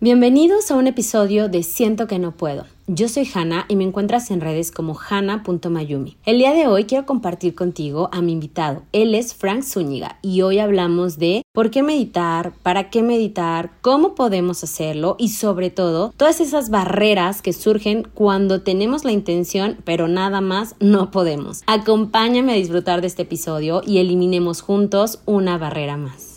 Bienvenidos a un episodio de Siento que no puedo. Yo soy Hanna y me encuentras en redes como hanna.mayumi. El día de hoy quiero compartir contigo a mi invitado. Él es Frank Zúñiga y hoy hablamos de por qué meditar, para qué meditar, cómo podemos hacerlo y sobre todo todas esas barreras que surgen cuando tenemos la intención pero nada más no podemos. Acompáñame a disfrutar de este episodio y eliminemos juntos una barrera más.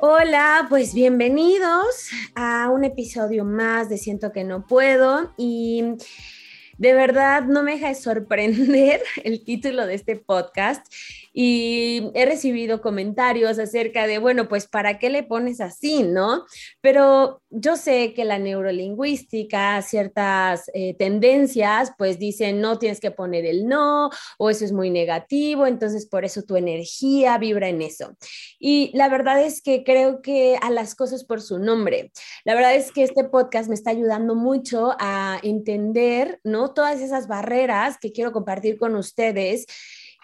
Hola, pues bienvenidos a un episodio más de Siento que no puedo y de verdad no me deja de sorprender el título de este podcast y he recibido comentarios acerca de, bueno, pues ¿para qué le pones así, no? Pero yo sé que la neurolingüística, ciertas eh, tendencias, pues dicen, no tienes que poner el no, o eso es muy negativo, entonces por eso tu energía vibra en eso. Y la verdad es que creo que a las cosas por su nombre. La verdad es que este podcast me está ayudando mucho a entender, ¿no? Todas esas barreras que quiero compartir con ustedes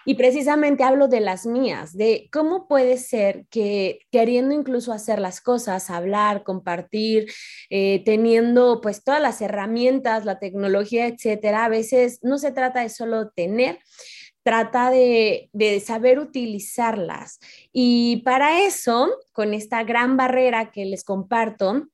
y precisamente hablo de las mías, de cómo puede ser que queriendo incluso hacer las cosas, hablar, compartir, eh, teniendo pues todas las herramientas, la tecnología, etcétera, a veces no se trata de solo tener, trata de, de, saber utilizarlas. Y para eso, con esta gran barrera que les comparto,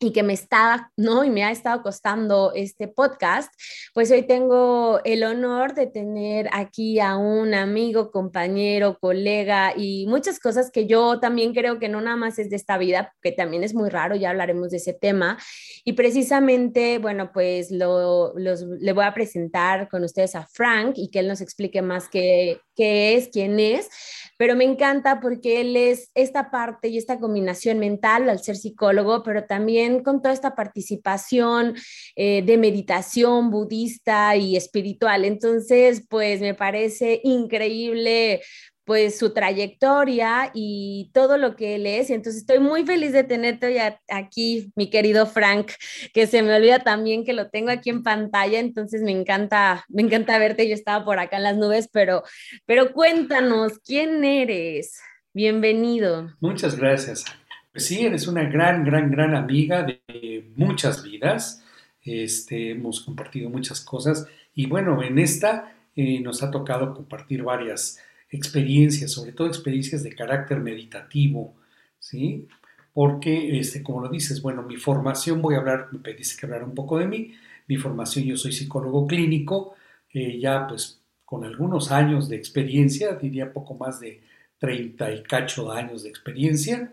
y que me está, ¿no? Y me ha estado costando este podcast, pues hoy tengo el honor de tener aquí a un amigo, compañero, colega y muchas cosas que yo también creo que no nada más es de esta vida, que también es muy raro, ya hablaremos de ese tema. Y precisamente, bueno, pues lo, los, le voy a presentar con ustedes a Frank y que él nos explique más qué, qué es, quién es pero me encanta porque él es esta parte y esta combinación mental al ser psicólogo, pero también con toda esta participación eh, de meditación budista y espiritual. Entonces, pues me parece increíble pues su trayectoria y todo lo que él es. Y entonces estoy muy feliz de tenerte hoy aquí, mi querido Frank, que se me olvida también que lo tengo aquí en pantalla, entonces me encanta, me encanta verte. Yo estaba por acá en las nubes, pero, pero cuéntanos, ¿quién eres? Bienvenido. Muchas gracias. Pues sí, eres una gran, gran, gran amiga de muchas vidas. Este, hemos compartido muchas cosas y bueno, en esta eh, nos ha tocado compartir varias experiencias, sobre todo experiencias de carácter meditativo, ¿sí? Porque, este, como lo dices, bueno, mi formación, voy a hablar, me pediste que hablara un poco de mí, mi formación, yo soy psicólogo clínico, ya pues con algunos años de experiencia, diría poco más de 30 y cacho años de experiencia,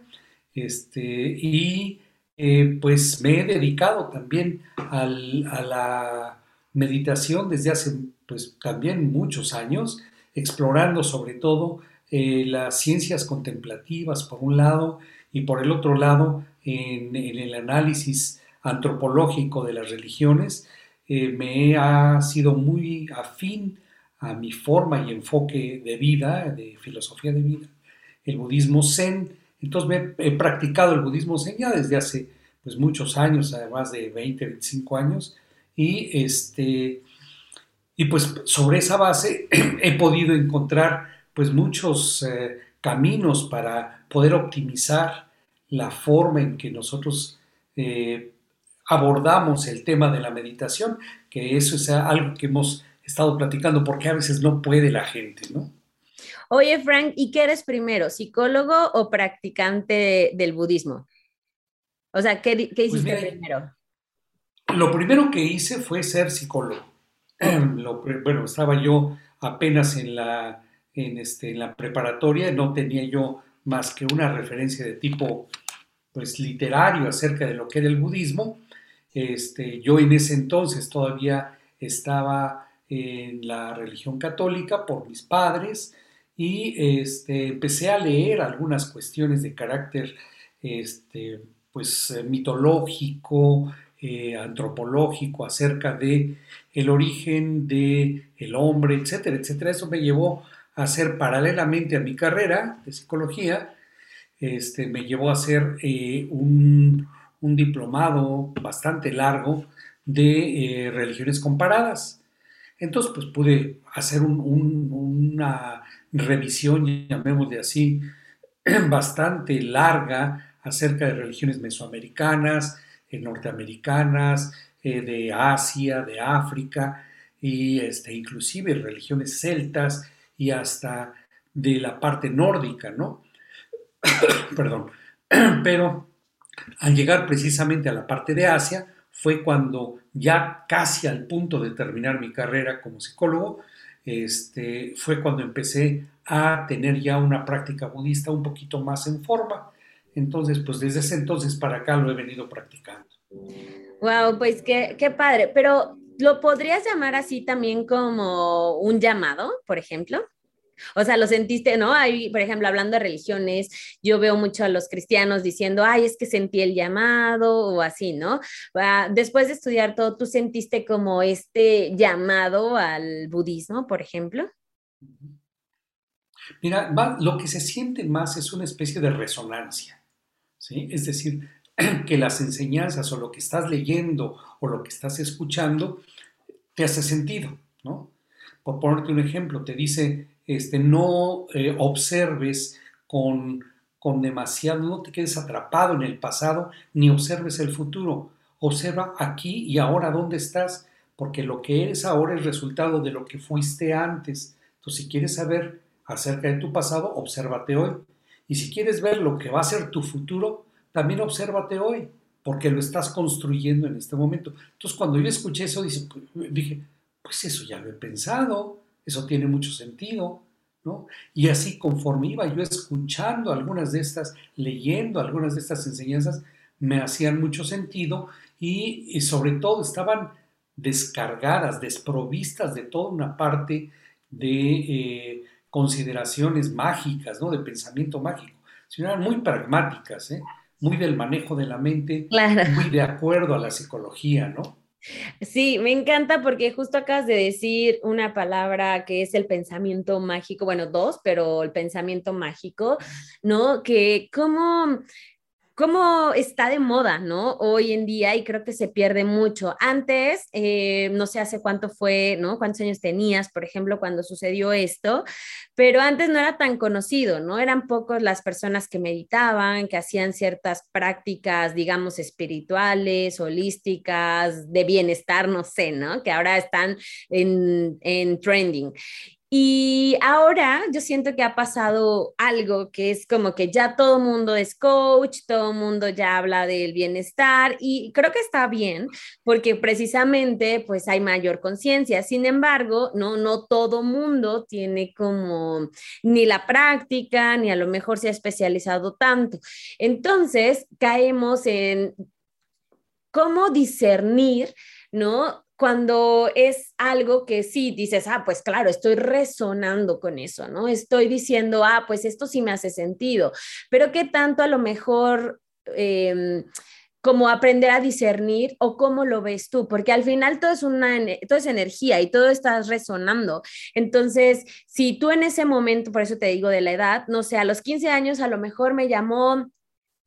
este, y eh, pues me he dedicado también a la meditación desde hace pues también muchos años, explorando sobre todo eh, las ciencias contemplativas por un lado y por el otro lado en, el análisis antropológico de las religiones, eh, me ha sido muy afín a mi forma y enfoque de vida, de filosofía de vida, el budismo zen. Entonces me he practicado el budismo zen ya desde hace pues, muchos años, además de 20, 25 años, y este, y pues sobre esa base he podido encontrar pues muchos eh, caminos para poder optimizar la forma en que nosotros eh, abordamos el tema de la meditación, que eso es algo que hemos estado platicando porque a veces no puede la gente, ¿no? Oye, Frank, ¿y qué eres primero, psicólogo o practicante del budismo? O sea, ¿qué, qué pues hiciste primero? Lo primero que hice fue ser psicólogo. bueno, estaba yo apenas en la, en, este, en la preparatoria, no tenía yo más que una referencia de tipo pues literario acerca de lo que era el budismo. Este, yo en ese entonces todavía estaba en la religión católica por mis padres y este, empecé a leer algunas cuestiones de carácter este, pues, eh, mitológico, eh, antropológico acerca de el origen de el hombre, etcétera, etcétera. Eso me llevó a hacer paralelamente a mi carrera de psicología, este, me llevó a hacer eh, un, diplomado bastante largo de religiones comparadas. Entonces, pues pude hacer una revisión, llamémosle así, bastante larga acerca de religiones mesoamericanas, eh, norteamericanas, eh, de Asia, de África, y este, inclusive religiones celtas y hasta de la parte nórdica, ¿no? Perdón. Pero al llegar precisamente a la parte de Asia, fue cuando ya casi al punto de terminar mi carrera como psicólogo, este, fue cuando empecé a tener ya una práctica budista un poquito más en forma. Entonces, pues desde ese entonces para acá lo he venido practicando. Wow, pues qué, qué padre. Pero, ¿lo podrías llamar así también como un llamado, por ejemplo? O sea, lo sentiste, ¿no? Hay, por ejemplo, hablando de religiones, yo veo mucho a los cristianos diciendo, ay, es que sentí el llamado o así, ¿no? Ah, después de estudiar todo, ¿tú sentiste como este llamado al budismo, por ejemplo? Mira, lo que se siente más es una especie de resonancia, Es decir, que las enseñanzas o lo que estás leyendo o lo que estás escuchando te hace sentido, ¿no? Por ponerte un ejemplo, te dice, este, no eh, observes con, con demasiado, no te quedes atrapado en el pasado, ni observes el futuro. Observa aquí y ahora dónde estás, porque lo que eres ahora es resultado de lo que fuiste antes. Entonces, si quieres saber acerca de tu pasado, obsérvate hoy. Y si quieres ver lo que va a ser tu futuro, también obsérvate hoy, porque lo estás construyendo en este momento. Entonces, cuando yo escuché eso, dije, pues eso ya lo he pensado, eso tiene mucho sentido, ¿no? Y así conforme iba yo escuchando algunas de estas, leyendo algunas de estas enseñanzas, me hacían mucho sentido y, sobre todo estaban descargadas, desprovistas de toda una parte de eh, consideraciones mágicas, ¿no? De pensamiento mágico, sino eran muy pragmáticas, ¿eh? muy del manejo de la mente, muy de acuerdo a la psicología, ¿no? Sí, me encanta porque justo acabas de decir una palabra que es el pensamiento mágico, bueno, dos, pero el pensamiento mágico, ¿no? Que como cómo está de moda, ¿no? Hoy en día y creo que se pierde mucho. Antes, eh, no sé hace cuánto fue, ¿no? ¿Cuántos años tenías, por ejemplo, cuando sucedió esto? Pero antes no era tan conocido, ¿no? Eran pocos las personas que meditaban, que hacían ciertas prácticas, digamos, espirituales, holísticas, de bienestar, no sé, ¿no? Que ahora están en, en trending. Y ahora yo siento que ha pasado algo que es como que ya todo mundo es coach, todo mundo ya habla del bienestar y creo que está bien porque precisamente pues hay mayor conciencia. Sin embargo, no no todo mundo tiene como ni la práctica ni a lo mejor se ha especializado tanto. Entonces, caemos en cómo discernir ¿no? Cuando es algo que sí dices, ah, pues claro, estoy resonando con eso, ¿no? Estoy diciendo, ah, pues esto sí me hace sentido, pero ¿qué tanto a lo mejor... Em, como aprender a discernir o cómo lo ves tú, porque al final todo es una todo es energía y todo está resonando. Entonces, si tú en ese momento, por eso te digo de la edad, no sé, a los 15 años a lo mejor me llamó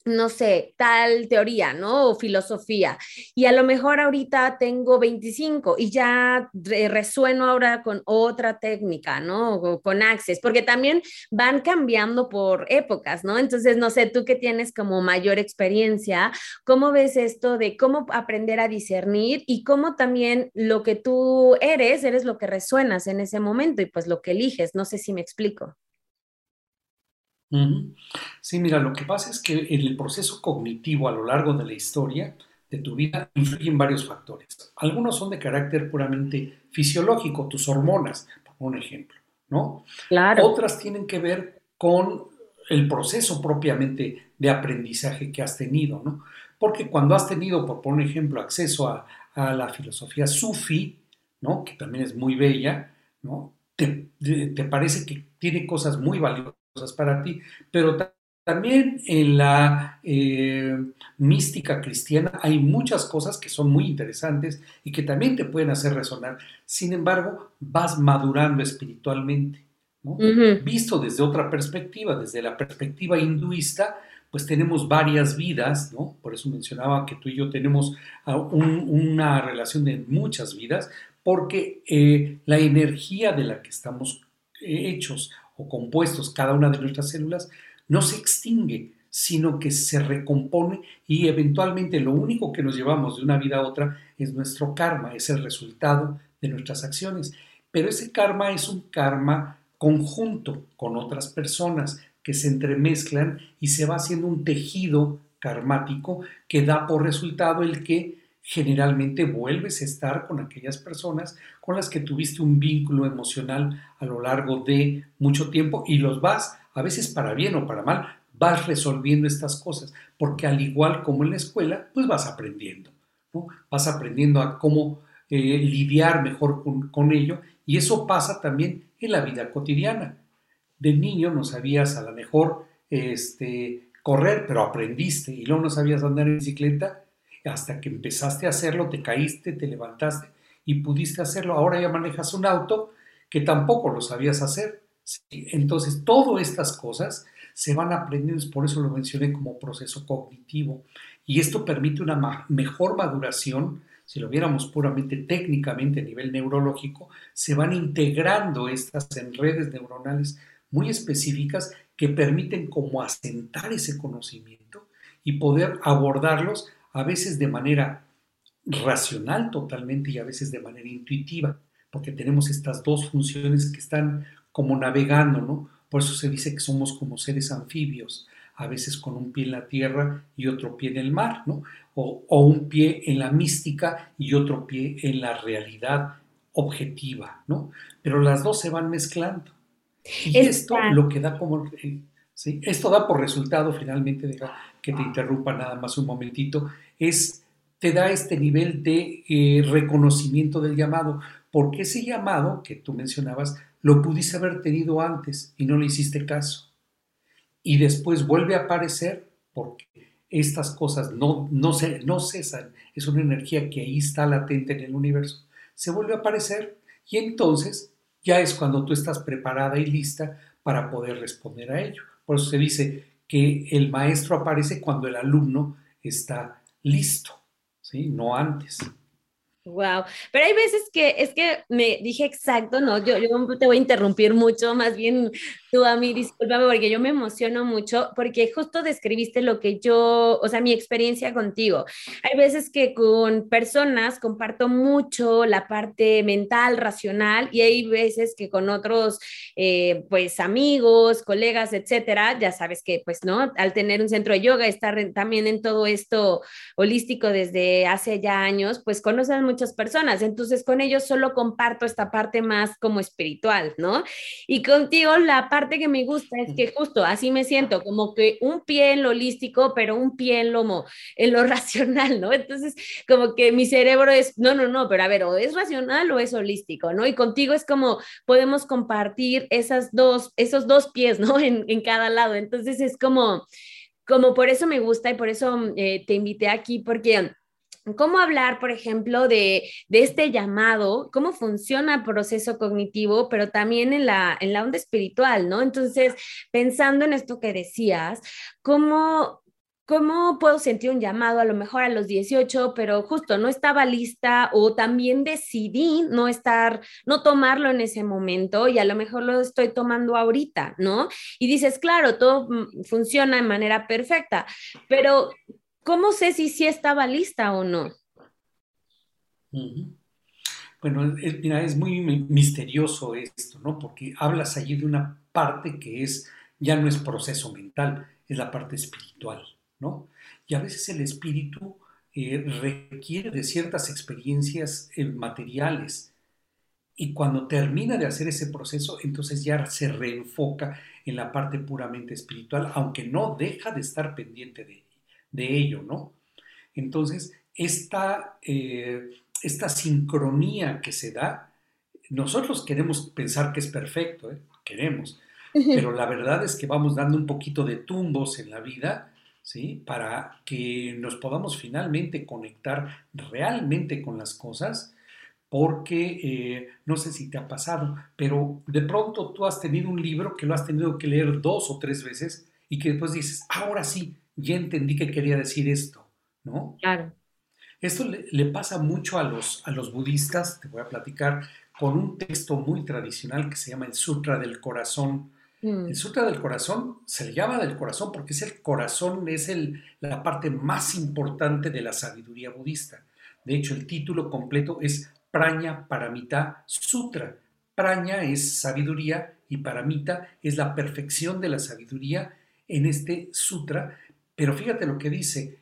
no sé, tal teoría, ¿no? O filosofía. Y a lo mejor ahorita tengo 25 y ya resueno ahora con otra técnica, ¿no? con Access, porque también van cambiando por épocas, ¿no? Entonces, no sé, tú que tienes como mayor experiencia, ¿cómo ves esto de cómo aprender a discernir y cómo también lo que tú eres, eres lo que resuenas en ese momento y pues lo que eliges? No sé si me explico. Sí, mira, lo que pasa es que en el proceso cognitivo a lo largo de la historia de tu vida influyen varios factores. Algunos son de carácter puramente fisiológico, tus hormonas, por un ejemplo, ¿no? Claro. Otras tienen que ver con el proceso propiamente de aprendizaje que has tenido, ¿no? Porque cuando has tenido, por un ejemplo, acceso a, a la filosofía sufi, ¿no? Que también es muy bella, ¿no? te, te parece que tiene cosas muy valiosas para ti, pero también en la eh, mística cristiana hay muchas cosas que son muy interesantes y que también te pueden hacer resonar. Sin embargo, vas madurando espiritualmente. Visto desde otra perspectiva, desde la perspectiva hinduista, pues tenemos varias vidas, ¿no? Por eso mencionaba que tú y yo tenemos ah, una relación de muchas vidas, porque eh, la energía de la que estamos eh, hechos o compuestos cada una de nuestras células no se extingue, sino que se recompone y eventualmente lo único que nos llevamos de una vida a otra es nuestro karma, es el resultado de nuestras acciones. Pero ese karma es un karma conjunto con otras personas que se entremezclan y se va haciendo un tejido karmático que da por resultado el que generalmente vuelves a estar con aquellas personas con las que tuviste un vínculo emocional a lo largo de mucho tiempo y los vas a veces para bien o para mal, vas resolviendo estas cosas, porque al igual como en la escuela, pues vas aprendiendo, ¿no? Vas aprendiendo a cómo eh, lidiar mejor con, ello y eso pasa también en la vida cotidiana. De niño no sabías a lo mejor este, correr, pero aprendiste y luego no sabías andar en bicicleta hasta que empezaste a hacerlo, te caíste, te levantaste y pudiste hacerlo. Ahora ya manejas un auto que tampoco lo sabías hacer entonces, todas estas cosas se van aprendiendo, por eso lo mencioné como proceso cognitivo, y esto permite una mejor maduración, si lo viéramos puramente técnicamente a nivel neurológico, se van integrando estas en redes neuronales muy específicas que permiten como asentar ese conocimiento y poder abordarlos a veces de manera racional totalmente y a veces de manera intuitiva, porque tenemos estas dos funciones que están como navegando, ¿no? Por eso se dice que somos como seres anfibios, a veces con un pie en la tierra y otro pie en el mar, ¿no? O, un pie en la mística y otro pie en la realidad objetiva, ¿no? Pero las dos se van mezclando. Y esto lo que da como... Eh, ¿sí? Esto da por resultado, finalmente, deja que te interrumpa nada más un momentito, es, te da este nivel de eh, reconocimiento del llamado, porque ese llamado que tú mencionabas lo pudiste haber tenido antes y no le hiciste caso. Y después vuelve a aparecer porque estas cosas no, no, se, no cesan. Es una energía que ahí está latente en el universo. Se vuelve a aparecer y entonces ya es cuando tú estás preparada y lista para poder responder a ello. Por eso se dice que el maestro aparece cuando el alumno está listo, ¿sí? no antes. Wow, pero hay veces que es que me dije exacto, no, yo, yo te voy a interrumpir mucho, más bien tú a mí, discúlpame, porque yo me emociono mucho, porque justo describiste lo que yo, o sea, mi experiencia contigo. Hay veces que con personas comparto mucho la parte mental, racional, y hay veces que con otros, eh, pues, amigos, colegas, etcétera, ya sabes que, pues, ¿no? Al tener un centro de yoga, estar también en todo esto holístico desde hace ya años, pues conoces muchas personas, entonces con ellos solo comparto esta parte más como espiritual, ¿no? Y contigo la parte que me gusta es que justo así me siento, como que un pie en lo holístico, pero un pie en lo, en lo racional, ¿no? Entonces, como que mi cerebro es, no, no, no, pero a ver, o es racional o es holístico, ¿no? Y contigo es como podemos compartir esas dos, esos dos pies, ¿no? En, en cada lado. Entonces, es como, como por eso me gusta y por eso eh, te invité aquí, porque cómo hablar, por ejemplo, de, este llamado, cómo funciona el proceso cognitivo, pero también en la, en la onda espiritual, ¿no? Entonces, pensando en esto que decías, ¿cómo, ¿cómo puedo sentir un llamado a lo mejor a los 18, pero justo no estaba lista o también decidí no estar, no tomarlo en ese momento y a lo mejor lo estoy tomando ahorita, ¿no? Y dices, claro, todo mm, funciona de manera perfecta, pero ¿cómo sé si sí estaba lista o no? Bueno, mira, es muy misterioso esto, ¿no? Porque hablas allí de una parte que es, ya no es proceso mental, es la parte espiritual, ¿no? Y a veces el espíritu eh, requiere de ciertas experiencias eh, materiales. Y cuando termina de hacer ese proceso, entonces ya se reenfoca en la parte puramente espiritual, aunque no deja de estar pendiente de ella de ello, ¿no? Entonces, esta, eh, esta sincronía que se da nosotros queremos pensar que es perfecto, ¿eh? queremos, pero la verdad es que vamos dando un poquito de tumbos en la vida, ¿sí? Para que nos podamos finalmente conectar realmente con las cosas, porque eh, no sé si te ha pasado, pero de pronto tú has tenido un libro que lo has tenido que leer dos o tres veces y que después dices, ahora sí, ya entendí que quería decir esto, ¿no? Claro. Esto le, pasa mucho a los, a los budistas, te voy a platicar, con un texto muy tradicional que se llama el Sutra del Corazón. Mm. El Sutra del Corazón se le llama del corazón porque es el corazón, es el, la parte más importante de la sabiduría budista. De hecho, el título completo es Praña Paramita Sutra. Praña es sabiduría y Paramita es la perfección de la sabiduría en este sutra. Pero fíjate lo que dice,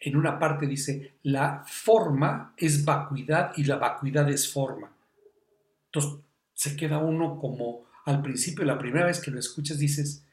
en una parte dice, la forma es vacuidad y la vacuidad es forma. Entonces se queda uno como al principio, la primera vez que lo escuchas dices,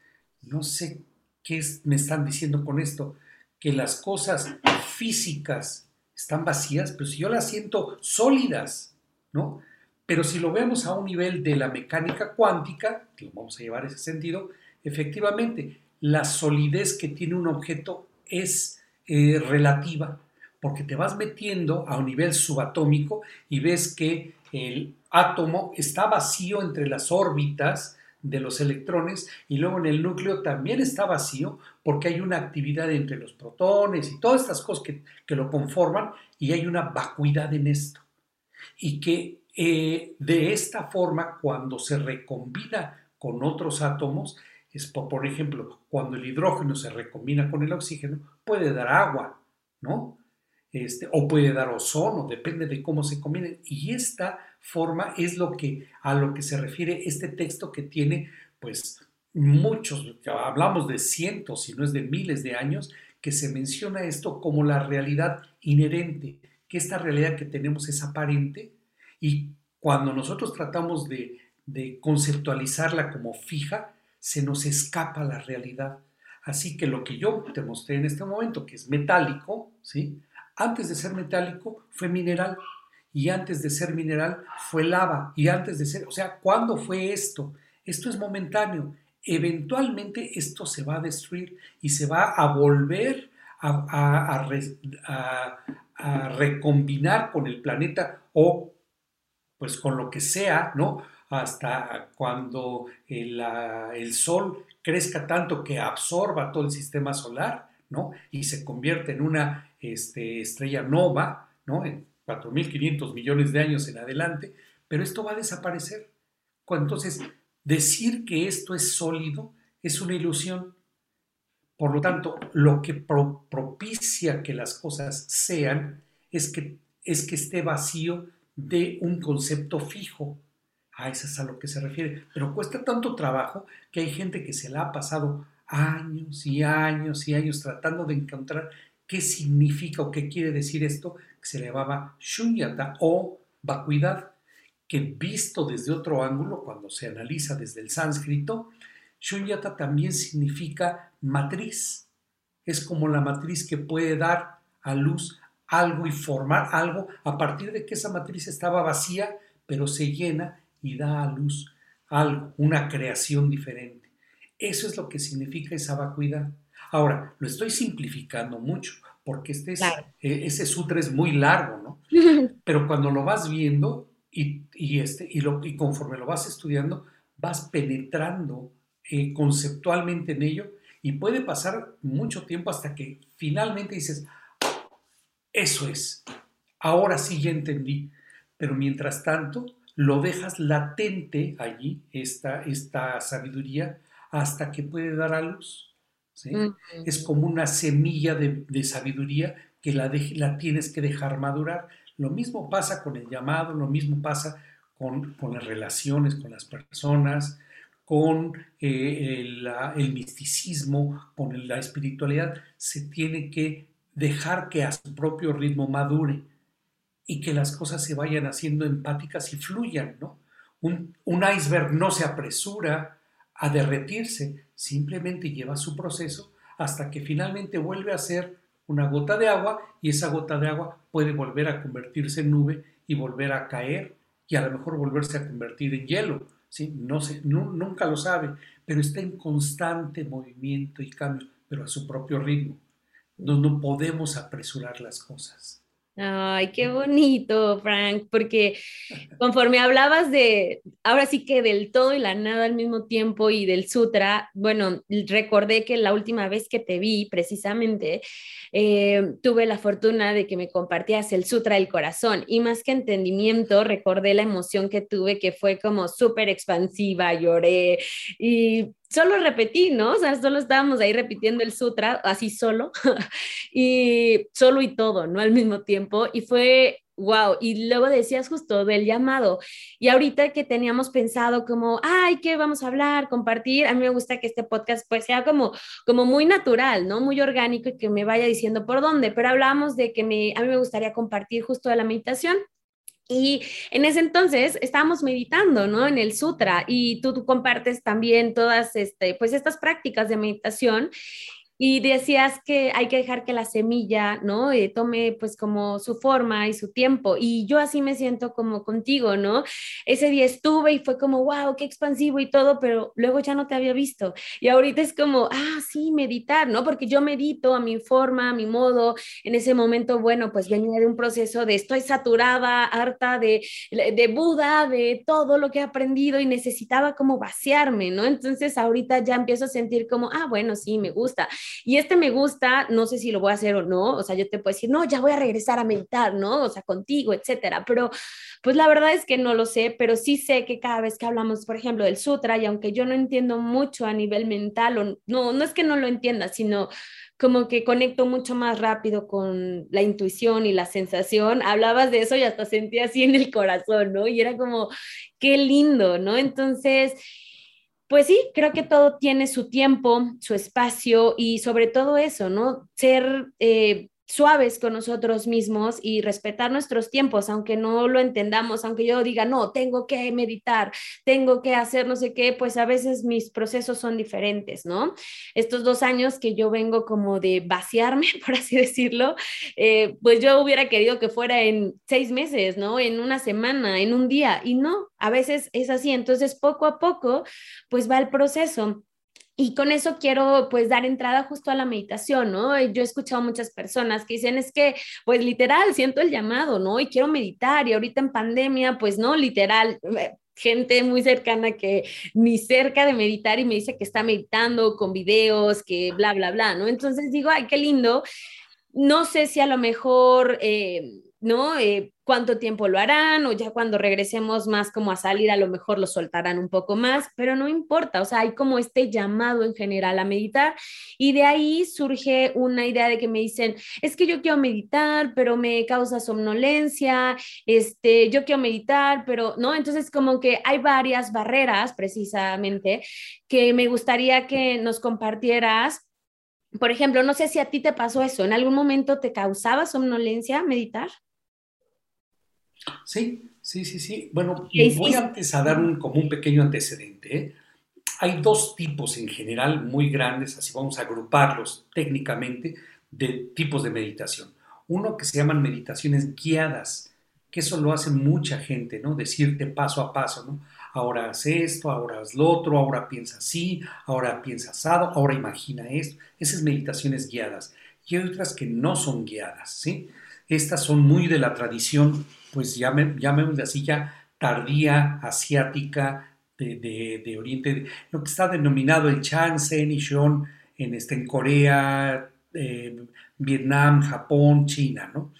no sé qué me están diciendo con esto, que las cosas físicas están vacías, pero si yo las siento sólidas, ¿no? Pero si lo vemos a un nivel de la mecánica cuántica, que lo vamos a llevar a ese sentido, efectivamente, la solidez que tiene un objeto es eh, relativa, porque te vas metiendo a un nivel subatómico y ves que el átomo está vacío entre las órbitas de los electrones y luego en el núcleo también está vacío porque hay una actividad entre los protones y todas estas cosas que, lo conforman y hay una vacuidad en esto. Y que eh, de esta forma, cuando se recombina con otros átomos, es por, por ejemplo, cuando el hidrógeno se recombina con el oxígeno, puede dar agua, ¿no? Este, o puede dar ozono, depende de cómo se combinen. Y esta forma es lo que, a lo que se refiere este texto que tiene, pues, muchos, hablamos de cientos, si no es de miles de años, que se menciona esto como la realidad inherente, que esta realidad que tenemos es aparente y cuando nosotros tratamos de, de conceptualizarla como fija, se nos escapa la realidad. Así que lo que yo te mostré en este momento, que es metálico, ¿sí? Antes de ser metálico fue mineral y antes de ser mineral fue lava y antes de ser, o sea, ¿cuándo fue esto? Esto es momentáneo. Eventualmente esto se va a destruir y se va a volver a, a recombinar con el planeta o pues con lo que sea, ¿no? Hasta cuando el, el, sol crezca tanto que absorba todo el sistema solar, ¿no? Y se convierte en una este, estrella nova, ¿no? En 4.500 millones de años en adelante, pero esto va a desaparecer. Entonces, decir que esto es sólido es una ilusión. Por lo tanto, lo que propicia que las cosas sean es que, es que esté vacío de un concepto fijo, a eso es a lo que se refiere. Pero cuesta tanto trabajo que hay gente que se la ha pasado años y años y años tratando de encontrar qué significa o qué quiere decir esto que se llamaba shunyata o vacuidad, que visto desde otro ángulo, cuando se analiza desde el sánscrito, shunyata también significa matriz. Es como la matriz que puede dar a luz algo y formar algo a partir de que esa matriz estaba vacía, pero se llena y da a luz algo, una creación diferente. Eso es lo que significa esa vacuidad. Ahora, lo estoy simplificando mucho, porque este es, eh, ese sutra es muy largo, ¿no? Pero cuando lo vas viendo y, este, y, lo, y conforme lo vas estudiando, vas penetrando eh, conceptualmente en ello y puede pasar mucho tiempo hasta que finalmente dices, eso es, ahora sí ya entendí. Pero mientras tanto, lo dejas latente allí, esta, esta sabiduría, hasta que puede dar a luz. Es como una semilla de, sabiduría que la, la, tienes que dejar madurar. Lo mismo pasa con el llamado, lo mismo pasa con, las relaciones con las personas, con eh, el, el, misticismo, con la espiritualidad. Se tiene que dejar que a su propio ritmo madure y que las cosas se vayan haciendo empáticas y fluyan, ¿no? Un, iceberg no se apresura a derretirse, simplemente lleva su proceso hasta que finalmente vuelve a ser una gota de agua y esa gota de agua puede volver a convertirse en nube y volver a caer y a lo mejor volverse a convertir en hielo. ¿sí? No sé, nunca lo sabe, pero está en constante movimiento y cambio, pero a su propio ritmo. No, no podemos apresurar las cosas. Ay, qué bonito, Frank, porque conforme hablabas de, ahora sí que del todo y la nada al mismo tiempo y del sutra, bueno, recordé que la última vez que te vi, precisamente, eh, tuve la fortuna de que me compartías el sutra del corazón y más que entendimiento, recordé la emoción que tuve que fue como súper expansiva, lloré y solo repetí, ¿no? O sea, solo estábamos ahí repitiendo el sutra, así solo, y solo y todo, ¿no? Al mismo tiempo. Y fue, wow, y luego decías justo del llamado. Y ahorita que teníamos pensado como, ay, ¿qué vamos a hablar, compartir? A mí me gusta que este podcast pues sea como, como muy natural, ¿no? Muy orgánico y que me vaya diciendo por dónde, pero hablamos de que me, a mí me gustaría compartir justo de la meditación y en ese entonces estábamos meditando, ¿no? En el sutra y tú, compartes también todas, este, pues estas prácticas de meditación y decías que hay que dejar que la semilla, ¿no? Eh, tome pues como su forma y su tiempo. Y yo así me siento como contigo, ¿no? Ese día estuve y fue como, wow, qué expansivo y todo, pero luego ya no te había visto. Y ahorita es como, ah, sí, meditar, ¿no? Porque yo medito a mi forma, a mi modo. En ese momento, bueno, pues venía de un proceso de estoy saturada, harta de, de Buda, de todo lo que he aprendido y necesitaba como vaciarme, ¿no? Entonces ahorita ya empiezo a sentir como, ah, bueno, sí, me gusta. Y este me gusta, no sé si lo voy a hacer o no, o sea, yo te puedo decir, no, ya voy a regresar a meditar, ¿no? O sea, contigo, etcétera, pero pues la verdad es que no lo sé, pero sí sé que cada vez que hablamos, por ejemplo, del sutra, y aunque yo no entiendo mucho a nivel mental, o no, no es que no lo entienda, sino como que conecto mucho más rápido con la intuición y la sensación. Hablabas de eso y hasta sentía así en el corazón, ¿no? Y era como, qué lindo, ¿no? Entonces, pues sí, creo que todo tiene su tiempo, su espacio y sobre todo eso, ¿no? Ser eh, suaves con nosotros mismos y respetar nuestros tiempos, aunque no lo entendamos, aunque yo diga, no, tengo que meditar, tengo que hacer no sé qué, pues a veces mis procesos son diferentes, ¿no? Estos dos años que yo vengo como de vaciarme, por así decirlo, eh, pues yo hubiera querido que fuera en seis meses, ¿no? En una semana, en un día, y no, a veces es así, entonces poco a poco, pues va el proceso. Y con eso quiero pues dar entrada justo a la meditación, ¿no? Yo he escuchado muchas personas que dicen, es que pues literal, siento el llamado, ¿no? Y quiero meditar y ahorita en pandemia, pues no, literal, eh, gente muy cercana que ni cerca de meditar y me dice que está meditando con videos, que bla, bla, bla, ¿no? Entonces digo, ay, qué lindo. No sé si a lo mejor... Eh, ¿no? Eh, ¿Cuánto tiempo lo harán? O ya cuando regresemos más como a salir, a lo mejor lo soltarán un poco más, pero no importa, o sea, hay como este llamado en general a meditar y de ahí surge una idea de que me dicen, es que yo quiero meditar, pero me causa somnolencia, este, yo quiero meditar, pero no, entonces como que hay varias barreras precisamente que me gustaría que nos compartieras por ejemplo, no sé si a ti te pasó eso, ¿en algún momento te causaba somnolencia meditar? Sí, sí, sí, sí. Bueno, voy antes a dar un, como un pequeño antecedente. ¿eh? Hay dos tipos en general muy grandes, así vamos a agruparlos técnicamente, de tipos de meditación. Uno que se llaman meditaciones guiadas, que eso lo hace mucha gente, ¿no? Decirte paso a paso, ¿no? Ahora haz esto, ahora haz lo otro, ahora piensa así, ahora piensa asado, ahora imagina esto. Esas meditaciones guiadas. Y hay otras que no son guiadas, ¿sí? Estas son muy de la tradición pues llamémosle así ya tardía asiática de, Oriente, lo que está denominado el Chan, Sen y Shon en, este, en Corea, eh, Vietnam, Japón, China, ¿no?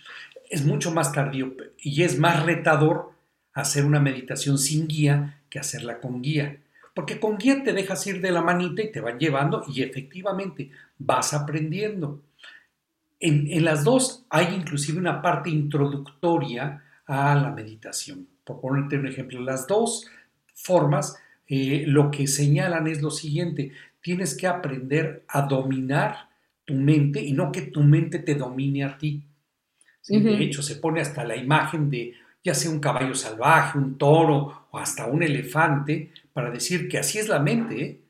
Es mucho más tardío y es más retador hacer una meditación sin guía que hacerla con guía. Porque con guía te dejas ir de la manita y te van llevando y efectivamente vas aprendiendo. En, en las dos hay inclusive una parte introductoria a la meditación. Por ponerte un ejemplo, las dos formas eh, lo que señalan es lo siguiente, tienes que aprender a dominar tu mente y no que tu mente te domine a ti. De hecho, se pone hasta la imagen de ya sea un caballo salvaje, un toro o hasta un elefante para decir que así es la mente. ¿eh?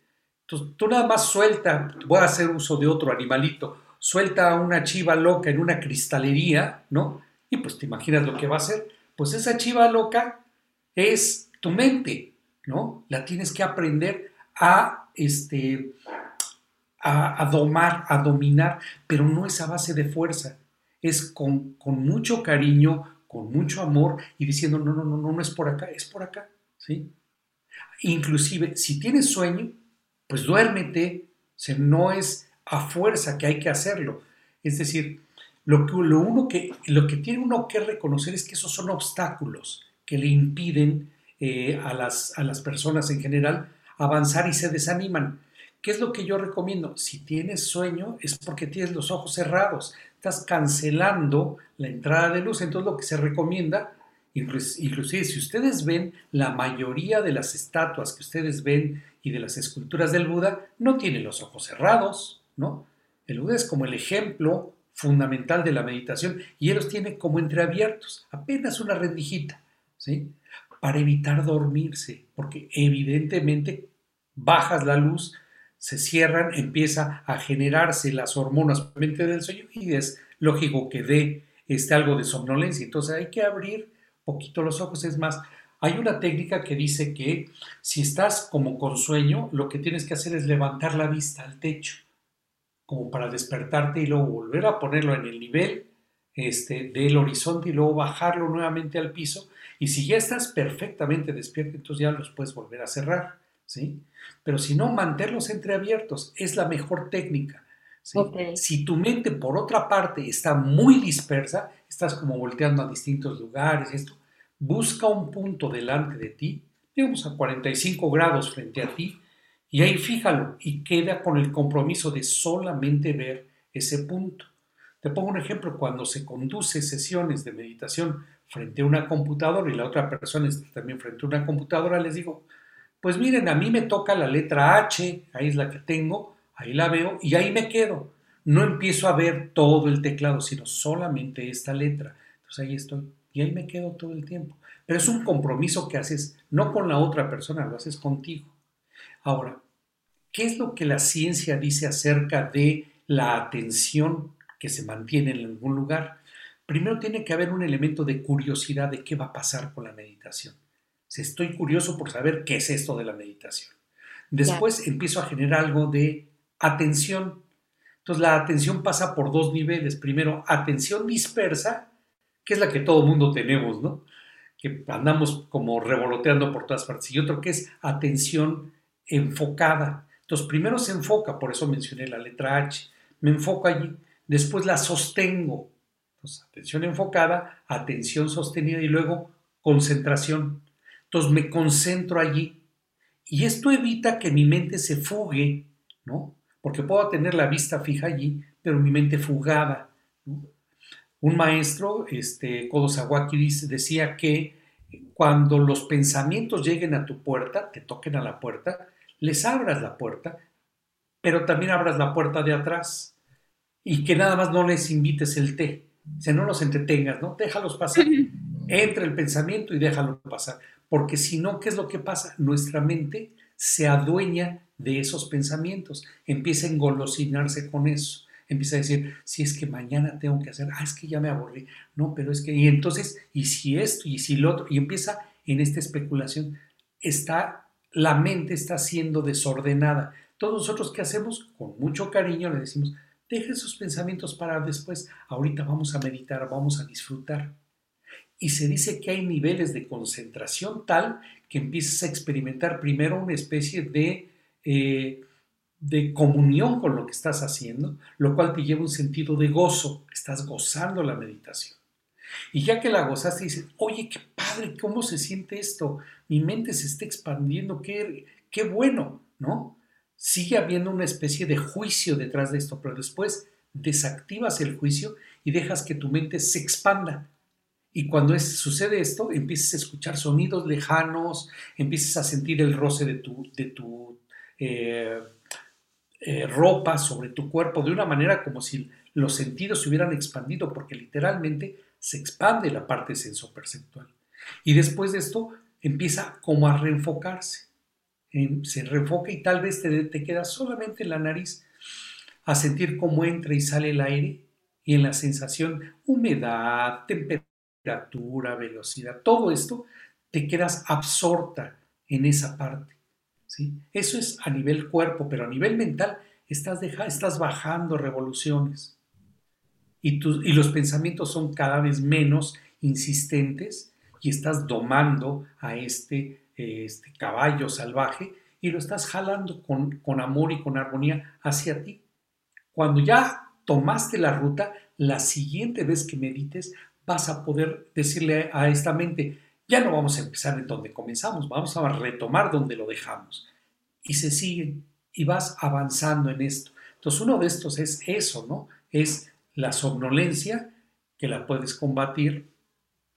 Entonces, tú nada más suelta, voy a hacer uso de otro animalito, suelta a una chiva loca en una cristalería, ¿no? Y pues te imaginas lo que va a hacer. Pues esa chiva loca es tu mente, ¿no? La tienes que aprender a, este, a, domar, a dominar, pero no es a base de fuerza, es con, con mucho cariño, con mucho amor y diciendo, no, no, no, no, no es por acá, es por acá, ¿sí? Inclusive, si tienes sueño, pues duérmete, o no es a fuerza que hay que hacerlo. Es decir, lo que, lo, uno que, lo que tiene uno que reconocer es que esos son obstáculos que le impiden eh, a, las, a las personas en general avanzar y se desaniman. ¿Qué es lo que yo recomiendo? Si tienes sueño es porque tienes los ojos cerrados, estás cancelando la entrada de luz. Entonces lo que se recomienda, inclusive si ustedes ven la mayoría de las estatuas que ustedes ven y de las esculturas del Buda, no tienen los ojos cerrados, ¿no? El Buda es como el ejemplo fundamental de la meditación y él los tiene como entreabiertos, apenas una rendijita, ¿sí? Para evitar dormirse, porque evidentemente bajas la luz, se cierran, empieza a generarse las hormonas del sueño y es lógico que dé este, algo de somnolencia. Entonces hay que abrir poquito los ojos. Es más, hay una técnica que dice que si estás como con sueño, lo que tienes que hacer es levantar la vista al techo, como para despertarte y luego volver a ponerlo en el nivel este, del horizonte y luego bajarlo nuevamente al piso. Y si ya estás perfectamente despierto, entonces ya los puedes volver a cerrar. ¿sí? Pero si no, mantenerlos entreabiertos es la mejor técnica. Si tu mente, por otra parte, está muy dispersa, estás como volteando a distintos lugares, esto, busca un punto delante de ti, digamos a 45 grados frente a ti, y ahí fíjalo y queda con el compromiso de solamente ver ese punto. Te pongo un ejemplo, cuando se conduce sesiones de meditación frente a una computadora y la otra persona está también frente a una computadora, les digo, pues miren, a mí me toca la letra H, ahí es la que tengo, ahí la veo y ahí me quedo. No empiezo a ver todo el teclado, sino solamente esta letra. Entonces ahí estoy y ahí me quedo todo el tiempo. Pero es un compromiso que haces no con la otra persona, lo haces contigo. Ahora, ¿qué es lo que la ciencia dice acerca de la atención que se mantiene en algún lugar? Primero tiene que haber un elemento de curiosidad de qué va a pasar con la meditación. Si estoy curioso por saber qué es esto de la meditación. Después empiezo a generar algo de atención. Entonces la atención pasa por dos niveles. Primero, atención dispersa, que es la que todo mundo tenemos, ¿no? Que andamos como revoloteando por todas partes. Y otro que es atención enfocada. Entonces primero se enfoca, por eso mencioné la letra H. Me enfoco allí. Después la sostengo. Entonces, atención enfocada, atención sostenida y luego concentración. Entonces me concentro allí y esto evita que mi mente se fugue, ¿no? Porque puedo tener la vista fija allí, pero mi mente fugada. Un maestro, este, Kodo Sawaki, decía que cuando los pensamientos lleguen a tu puerta, te toquen a la puerta, les abras la puerta, pero también abras la puerta de atrás y que nada más no les invites el té, o sea, no los entretengas, ¿no? Déjalos pasar. Entra el pensamiento y déjalo pasar porque si no, ¿qué es lo que pasa? Nuestra mente se adueña de esos pensamientos, empieza a engolosinarse con eso, empieza a decir, si es que mañana tengo que hacer, ah, es que ya me aburrí, no, pero es que, y entonces, y si esto, y si lo otro, y empieza en esta especulación, está, la mente está siendo desordenada. Todos nosotros, ¿qué hacemos? Con mucho cariño le decimos, deje esos pensamientos para después, ahorita vamos a meditar, vamos a disfrutar y se dice que hay niveles de concentración tal que empiezas a experimentar primero una especie de, eh, de comunión con lo que estás haciendo, lo cual te lleva un sentido de gozo, estás gozando la meditación. Y ya que la gozaste, dices, oye, qué padre, ¿cómo se siente esto? Mi mente se está expandiendo, qué, qué bueno, ¿no? Sigue habiendo una especie de juicio detrás de esto, pero después desactivas el juicio y dejas que tu mente se expanda, y cuando sucede esto, empiezas a escuchar sonidos lejanos, empiezas a sentir el roce de tu, de tu eh, eh, ropa sobre tu cuerpo de una manera como si los sentidos se hubieran expandido, porque literalmente se expande la parte sensoperceptual. Y después de esto empieza como a reenfocarse. se reenfoca y tal vez te, te quedas solamente en la nariz a sentir cómo entra y sale el aire y en la sensación humedad, temperatura, velocidad, todo esto te quedas absorta en esa parte. ¿sí? Eso es a nivel cuerpo, pero a nivel mental estás, estás bajando revoluciones y, y los pensamientos son cada vez menos insistentes y estás domando a este, este caballo salvaje y lo estás jalando con, con amor y con armonía hacia ti. Cuando ya tomaste la ruta, la siguiente vez que medites vas a poder decirle a esta mente, ya no vamos a empezar en donde comenzamos, vamos a retomar donde lo dejamos. Y se siguen y vas avanzando en esto. Entonces uno de estos es eso, ¿no? Es la somnolencia que la puedes combatir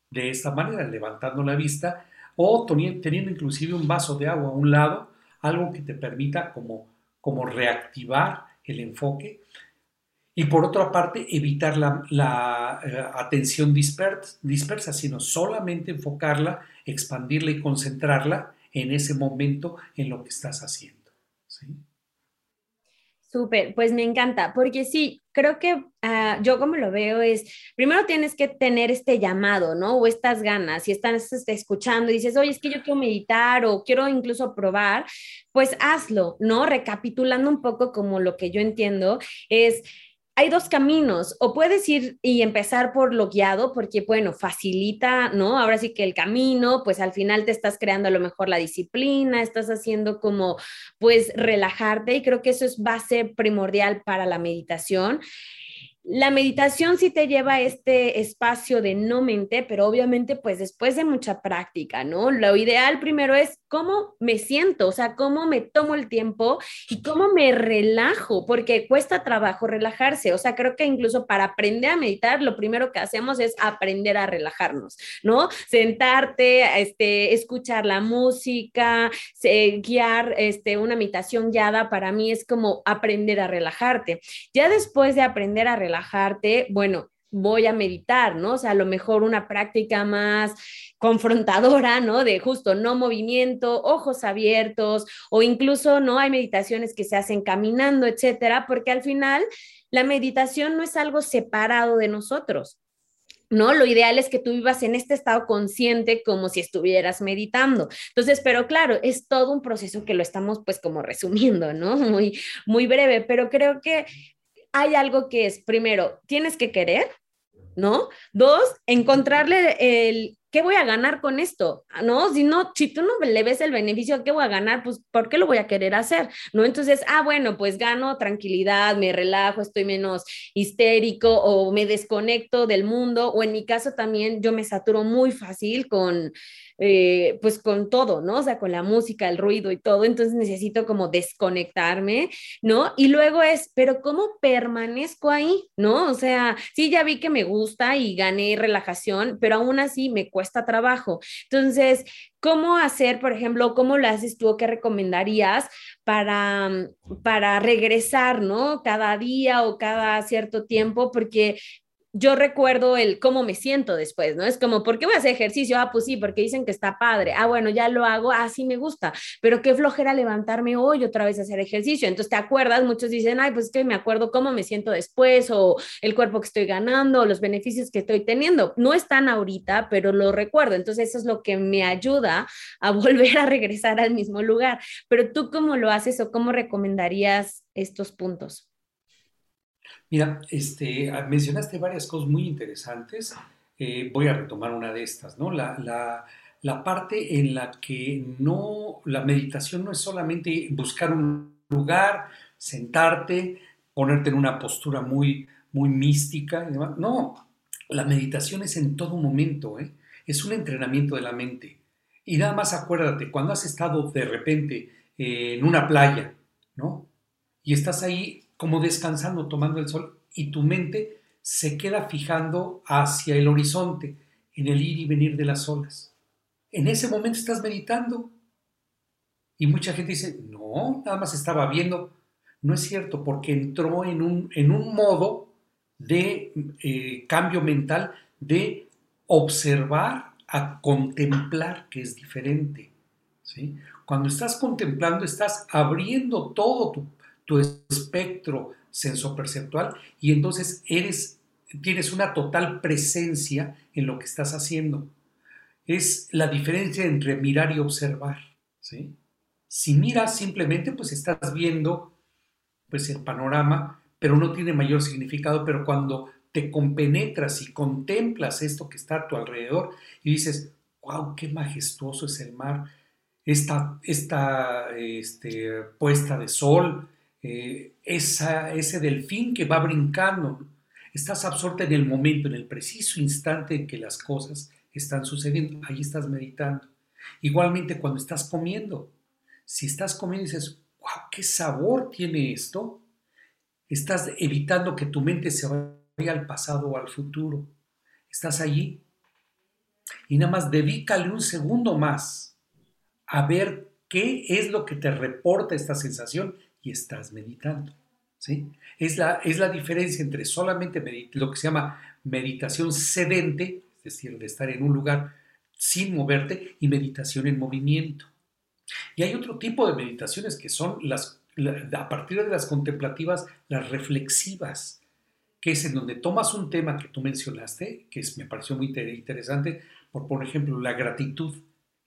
de esta manera, levantando la vista o teniendo inclusive un vaso de agua a un lado, algo que te permita como, como reactivar el enfoque. Y por otra parte, evitar la, eh, atención dispersa, dispersa, sino solamente enfocarla, expandirla y concentrarla en ese momento en lo que estás haciendo. ¿sí? Súper, pues me encanta, porque sí, creo que ah, yo como lo veo es, primero tienes que tener este llamado, ¿no? O estas ganas, si estás escuchando y dices, oye, es que yo quiero meditar o quiero incluso probar, pues hazlo, ¿no? Recapitulando un poco como lo que yo entiendo es hay dos caminos, o puedes ir y empezar por lo guiado, porque bueno, facilita, ¿no? Ahora sí que el camino, pues al final te estás creando a lo mejor la disciplina, estás haciendo como, pues, relajarte y creo que eso es base primordial para la meditación. La meditación sí te lleva este espacio de no mente, pero obviamente pues después de mucha práctica, ¿no? Lo ideal primero es cómo me siento, o sea, cómo me tomo el tiempo y cómo me relajo, porque cuesta trabajo relajarse, o sea, creo que incluso para aprender a meditar, lo primero que hacemos es aprender a relajarnos, ¿no? Sentarte, este, escuchar la música, guiar este, una meditación guiada, para mí es como aprender a relajarte. Ya después de aprender a relajarte, relajarte, bueno, voy a meditar, ¿no? O sea, a lo mejor una práctica más confrontadora, ¿no? De justo no movimiento, ojos abiertos, o incluso, ¿no? Hay meditaciones que se hacen caminando, etcétera, porque al final la meditación no es algo separado de nosotros. ¿no? Lo ideal es que tú vivas en este estado consciente como si estuvieras meditando. Entonces, pero claro, es todo un proceso que lo estamos pues como resumiendo, ¿no? Muy, muy breve, pero creo que hay algo que es, primero, tienes que querer, ¿no? Dos, encontrarle el ¿qué voy a ganar con esto? ¿No? Si no, si tú no le ves el beneficio, ¿qué voy a ganar? Pues, ¿por qué lo voy a querer hacer? ¿No? Entonces, ah, bueno, pues gano tranquilidad, me relajo, estoy menos histérico o me desconecto del mundo, o en mi caso también yo me saturo muy fácil con eh, pues con todo, ¿no? O sea, con la música, el ruido y todo, entonces necesito como desconectarme, ¿no? Y luego es, pero ¿cómo permanezco ahí, ¿no? O sea, sí, ya vi que me gusta y gané relajación, pero aún así me cuesta trabajo. Entonces, ¿cómo hacer, por ejemplo, cómo lo haces tú o qué recomendarías para, para regresar, ¿no? Cada día o cada cierto tiempo, porque yo recuerdo el cómo me siento después, ¿no? Es como, ¿por qué voy a hacer ejercicio? Ah, pues sí, porque dicen que está padre. Ah, bueno, ya lo hago, ah, sí me gusta, pero qué flojera levantarme hoy otra vez a hacer ejercicio. Entonces, ¿te acuerdas? Muchos dicen, ay, pues es que me acuerdo cómo me siento después o el cuerpo que estoy ganando, o los beneficios que estoy teniendo. No están ahorita, pero lo recuerdo. Entonces, eso es lo que me ayuda a volver a regresar al mismo lugar. Pero tú, ¿cómo lo haces o cómo recomendarías estos puntos? Mira, este, ah, mencionaste varias cosas muy interesantes. Eh, voy a retomar una de estas, ¿no? La, la, la, parte en la que no, la meditación no es solamente buscar un lugar, sentarte, ponerte en una postura muy, muy mística. No, la meditación es en todo momento, ¿eh? es un entrenamiento de la mente. Y nada más acuérdate, cuando has estado de repente eh, en una playa, ¿no? Y estás ahí como descansando, tomando el sol, y tu mente se queda fijando hacia el horizonte, en el ir y venir de las olas. En ese momento estás meditando. Y mucha gente dice, no, nada más estaba viendo. No es cierto, porque entró en un, en un modo de eh, cambio mental, de observar a contemplar, que es diferente. ¿sí? Cuando estás contemplando, estás abriendo todo tu, tu espectro sensoperceptual y entonces eres, tienes una total presencia en lo que estás haciendo. es la diferencia entre mirar y observar. ¿sí? Si miras simplemente, pues estás viendo pues, el panorama, pero no tiene mayor significado, pero cuando te compenetras y contemplas esto que está a tu alrededor y dices, wow, qué majestuoso es el mar, esta, esta este, puesta de sol, eh, esa, ese delfín que va brincando, estás absorta en el momento, en el preciso instante en que las cosas están sucediendo, ahí estás meditando. Igualmente cuando estás comiendo, si estás comiendo y dices, wow, qué sabor tiene esto, estás evitando que tu mente se vaya al pasado o al futuro. Estás allí y nada más dedícale un segundo más a ver qué es lo que te reporta esta sensación y estás meditando. ¿sí? Es, la, es la diferencia entre solamente lo que se llama meditación sedente, es decir, de estar en un lugar sin moverte, y meditación en movimiento. Y hay otro tipo de meditaciones que son las, a partir de las contemplativas, las reflexivas, que es en donde tomas un tema que tú mencionaste, que me pareció muy interesante, por, por ejemplo, la gratitud,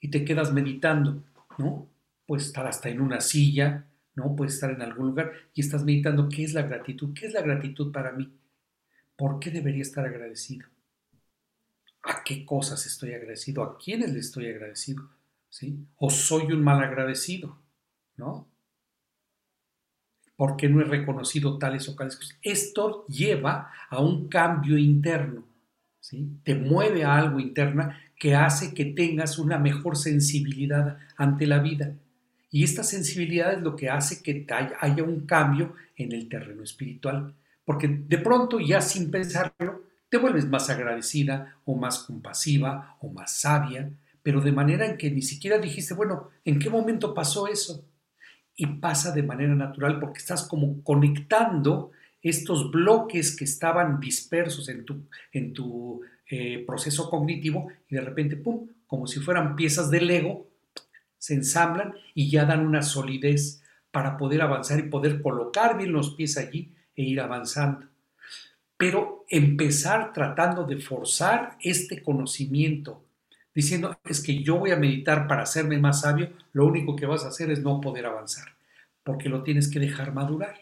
y te quedas meditando, ¿no? Puedes estar hasta en una silla, ¿no? Puedes estar en algún lugar y estás meditando qué es la gratitud, qué es la gratitud para mí, por qué debería estar agradecido, a qué cosas estoy agradecido, a quiénes le estoy agradecido, ¿sí? O soy un mal agradecido, ¿no? ¿Por qué no he reconocido tales o tales cosas? Esto lleva a un cambio interno, ¿sí? Te mueve a algo interna que hace que tengas una mejor sensibilidad ante la vida. Y esta sensibilidad es lo que hace que haya un cambio en el terreno espiritual. Porque de pronto, ya sin pensarlo, te vuelves más agradecida o más compasiva o más sabia, pero de manera en que ni siquiera dijiste, bueno, ¿en qué momento pasó eso? Y pasa de manera natural porque estás como conectando estos bloques que estaban dispersos en tu, en tu eh, proceso cognitivo y de repente, ¡pum!, como si fueran piezas de Lego, se ensamblan y ya dan una solidez para poder avanzar y poder colocar bien los pies allí e ir avanzando. Pero empezar tratando de forzar este conocimiento, diciendo es que yo voy a meditar para hacerme más sabio, lo único que vas a hacer es no poder avanzar, porque lo tienes que dejar madurar.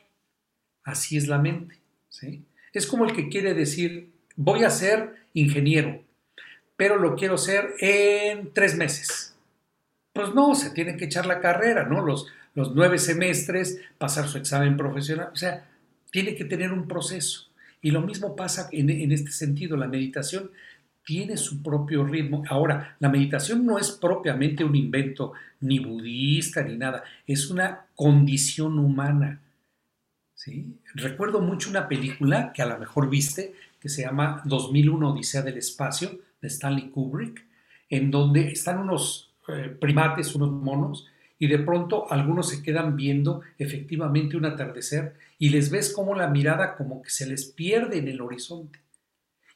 Así es la mente. ¿sí? Es como el que quiere decir, voy a ser ingeniero, pero lo quiero ser en tres meses. Pues no, se tiene que echar la carrera, ¿no? Los, los nueve semestres, pasar su examen profesional, o sea, tiene que tener un proceso. Y lo mismo pasa en, en este sentido, la meditación tiene su propio ritmo. Ahora, la meditación no es propiamente un invento ni budista ni nada, es una condición humana. ¿sí? Recuerdo mucho una película que a lo mejor viste, que se llama 2001 Odisea del Espacio, de Stanley Kubrick, en donde están unos primates, unos monos, y de pronto algunos se quedan viendo efectivamente un atardecer y les ves como la mirada como que se les pierde en el horizonte.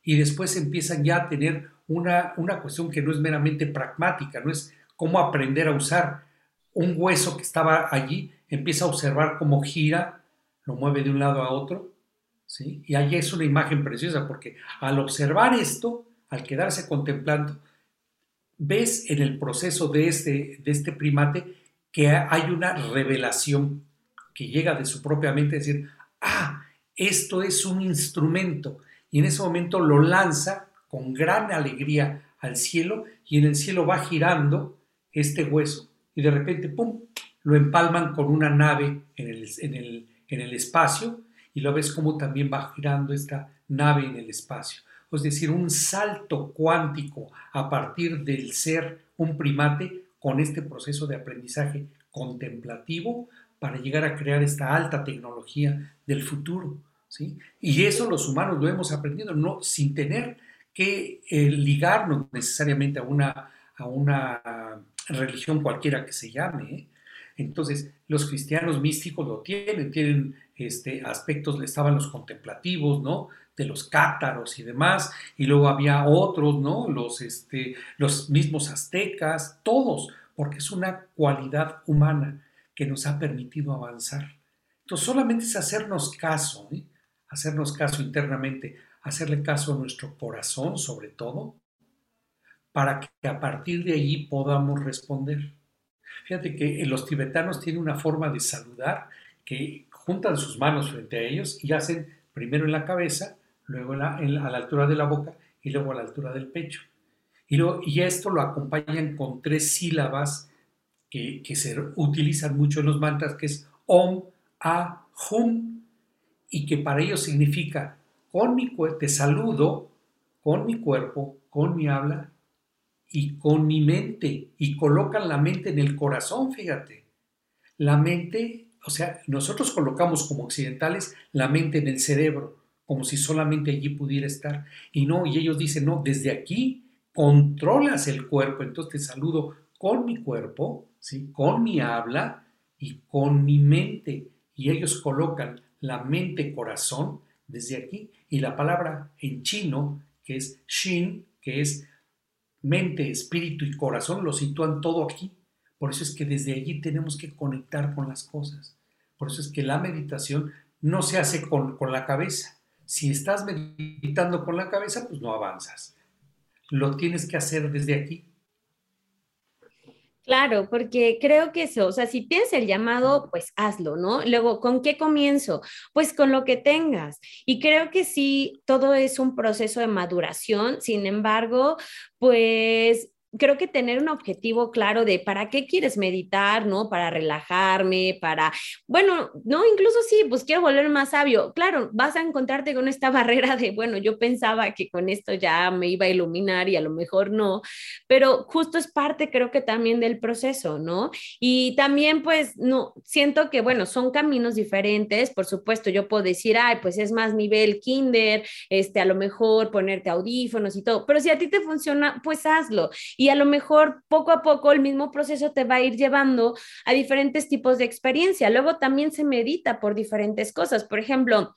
Y después empiezan ya a tener una, una cuestión que no es meramente pragmática, no es cómo aprender a usar un hueso que estaba allí, empieza a observar cómo gira, lo mueve de un lado a otro, y ahí es una imagen preciosa porque al observar esto, al quedarse contemplando, ves en el proceso de este, de este primate que hay una revelación que llega de su propia mente, decir, ah, esto es un instrumento. Y en ese momento lo lanza con gran alegría al cielo y en el cielo va girando este hueso y de repente, ¡pum!, lo empalman con una nave en el, en el, en el espacio y lo ves como también va girando esta nave en el espacio. Es decir, un salto cuántico a partir del ser un primate con este proceso de aprendizaje contemplativo para llegar a crear esta alta tecnología del futuro. ¿sí? Y eso los humanos lo hemos aprendido no, sin tener que eh, ligarnos necesariamente a una, a una religión cualquiera que se llame. ¿eh? Entonces, los cristianos místicos lo tienen, tienen este, aspectos, estaban los contemplativos, ¿no? De los cátaros y demás, y luego había otros, ¿no? Los, este, los mismos aztecas, todos, porque es una cualidad humana que nos ha permitido avanzar. Entonces, solamente es hacernos caso, ¿eh? hacernos caso internamente, hacerle caso a nuestro corazón sobre todo, para que a partir de allí podamos responder. Fíjate que los tibetanos tienen una forma de saludar que juntan sus manos frente a ellos y hacen primero en la cabeza, luego a la altura de la boca y luego a la altura del pecho. Y, esto lo acompañan con tres sílabas que, se utilizan mucho en los mantras, que es Om, A, Hum, y que para ellos significa, con mi te saludo, con mi cuerpo, con mi habla y con mi mente. Y colocan la mente en el corazón, fíjate. La mente, o sea, nosotros colocamos como occidentales la mente en el cerebro, como si solamente allí pudiera estar. Y no, y ellos dicen, no, desde aquí controlas el cuerpo. Entonces te saludo con mi cuerpo, ¿sí? con mi habla y con mi mente. Y ellos colocan la mente-corazón desde aquí. Y la palabra en chino, que es Shin, que es mente, espíritu y corazón, lo sitúan todo aquí. Por eso es que desde allí tenemos que conectar con las cosas. Por eso es que la meditación no se hace con, con la cabeza. Si estás meditando con la cabeza, pues no avanzas. Lo tienes que hacer desde aquí. Claro, porque creo que eso, o sea, si tienes el llamado, pues hazlo, ¿no? Luego, ¿con qué comienzo? Pues con lo que tengas. Y creo que sí, todo es un proceso de maduración, sin embargo, pues creo que tener un objetivo claro de para qué quieres meditar, ¿no? Para relajarme, para, bueno, no, incluso sí, pues quiero volver más sabio. Claro, vas a encontrarte con esta barrera de, bueno, yo pensaba que con esto ya me iba a iluminar y a lo mejor no, pero justo es parte, creo que también del proceso, ¿no? Y también, pues, no, siento que, bueno, son caminos diferentes, por supuesto, yo puedo decir, ay, pues es más nivel kinder, este, a lo mejor ponerte audífonos y todo, pero si a ti te funciona, pues hazlo. Y y a lo mejor poco a poco el mismo proceso te va a ir llevando a diferentes tipos de experiencia. Luego también se medita por diferentes cosas. Por ejemplo,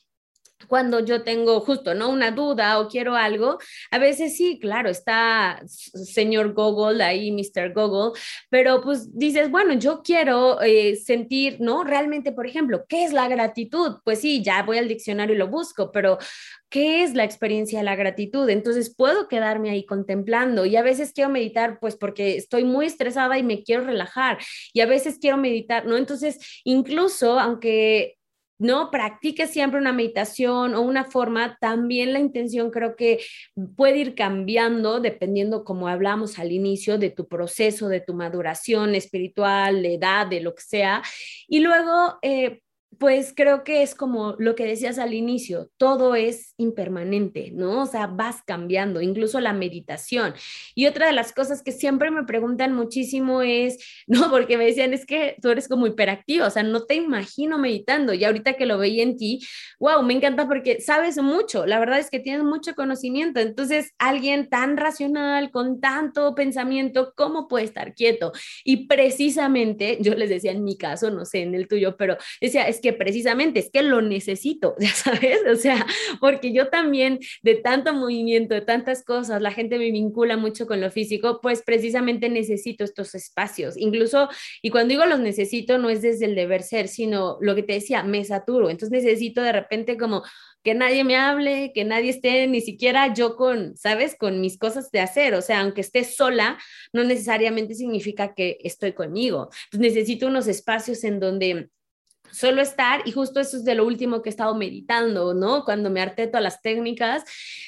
cuando yo tengo justo, ¿no? Una duda o quiero algo, a veces sí, claro, está señor Google ahí, Mr. Google, pero pues dices, bueno, yo quiero eh, sentir, ¿no? Realmente, por ejemplo, ¿qué es la gratitud? Pues sí, ya voy al diccionario y lo busco, pero ¿qué es la experiencia de la gratitud? Entonces puedo quedarme ahí contemplando y a veces quiero meditar, pues porque estoy muy estresada y me quiero relajar y a veces quiero meditar, ¿no? Entonces, incluso aunque no practique siempre una meditación o una forma, también la intención creo que puede ir cambiando dependiendo, como hablamos al inicio, de tu proceso, de tu maduración espiritual, de edad, de lo que sea. Y luego, eh, pues creo que es como lo que decías al inicio, todo es impermanente, ¿no? O sea, vas cambiando, incluso la meditación. Y otra de las cosas que siempre me preguntan muchísimo es, no, porque me decían, es que tú eres como hiperactivo, o sea, no te imagino meditando. Y ahorita que lo veía en ti, wow, me encanta porque sabes mucho, la verdad es que tienes mucho conocimiento. Entonces, alguien tan racional, con tanto pensamiento, ¿cómo puede estar quieto? Y precisamente, yo les decía en mi caso, no sé, en el tuyo, pero decía, es que precisamente es que lo necesito, ya sabes, o sea, porque yo también de tanto movimiento, de tantas cosas, la gente me vincula mucho con lo físico, pues precisamente necesito estos espacios, incluso, y cuando digo los necesito, no es desde el deber ser, sino lo que te decía, me saturo, entonces necesito de repente como que nadie me hable, que nadie esté ni siquiera yo con, ¿sabes? Con mis cosas de hacer. O sea, aunque esté sola, no necesariamente significa que estoy conmigo. Entonces necesito unos espacios en donde solo estar, y justo eso es de lo último que he estado meditando, ¿no? Cuando me harté todas las técnicas,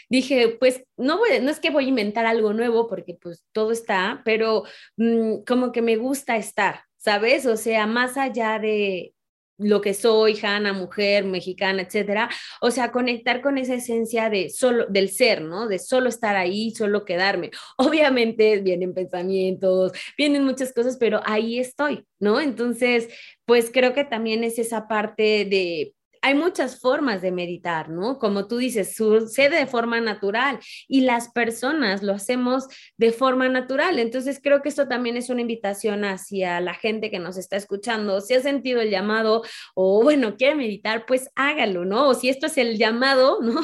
dije, pues no, voy, no es que voy a inventar algo nuevo, porque pues todo está, pero mm, como que me gusta estar, ¿sabes? O sea, más allá de, lo que soy, Hanna, mujer, mexicana, etcétera. O sea, conectar con esa esencia de solo, del ser, ¿no? De solo estar ahí, solo quedarme. Obviamente vienen pensamientos, vienen muchas cosas, pero ahí estoy, ¿no? Entonces, pues creo que también es esa parte de hay muchas formas de meditar, ¿no? Como tú dices, sucede de forma natural y las personas lo hacemos de forma natural. Entonces creo que esto también es una invitación hacia la gente que nos está escuchando. Si ha sentido el llamado o bueno, quiere meditar, pues hágalo, ¿no? O si esto es el llamado, ¿no?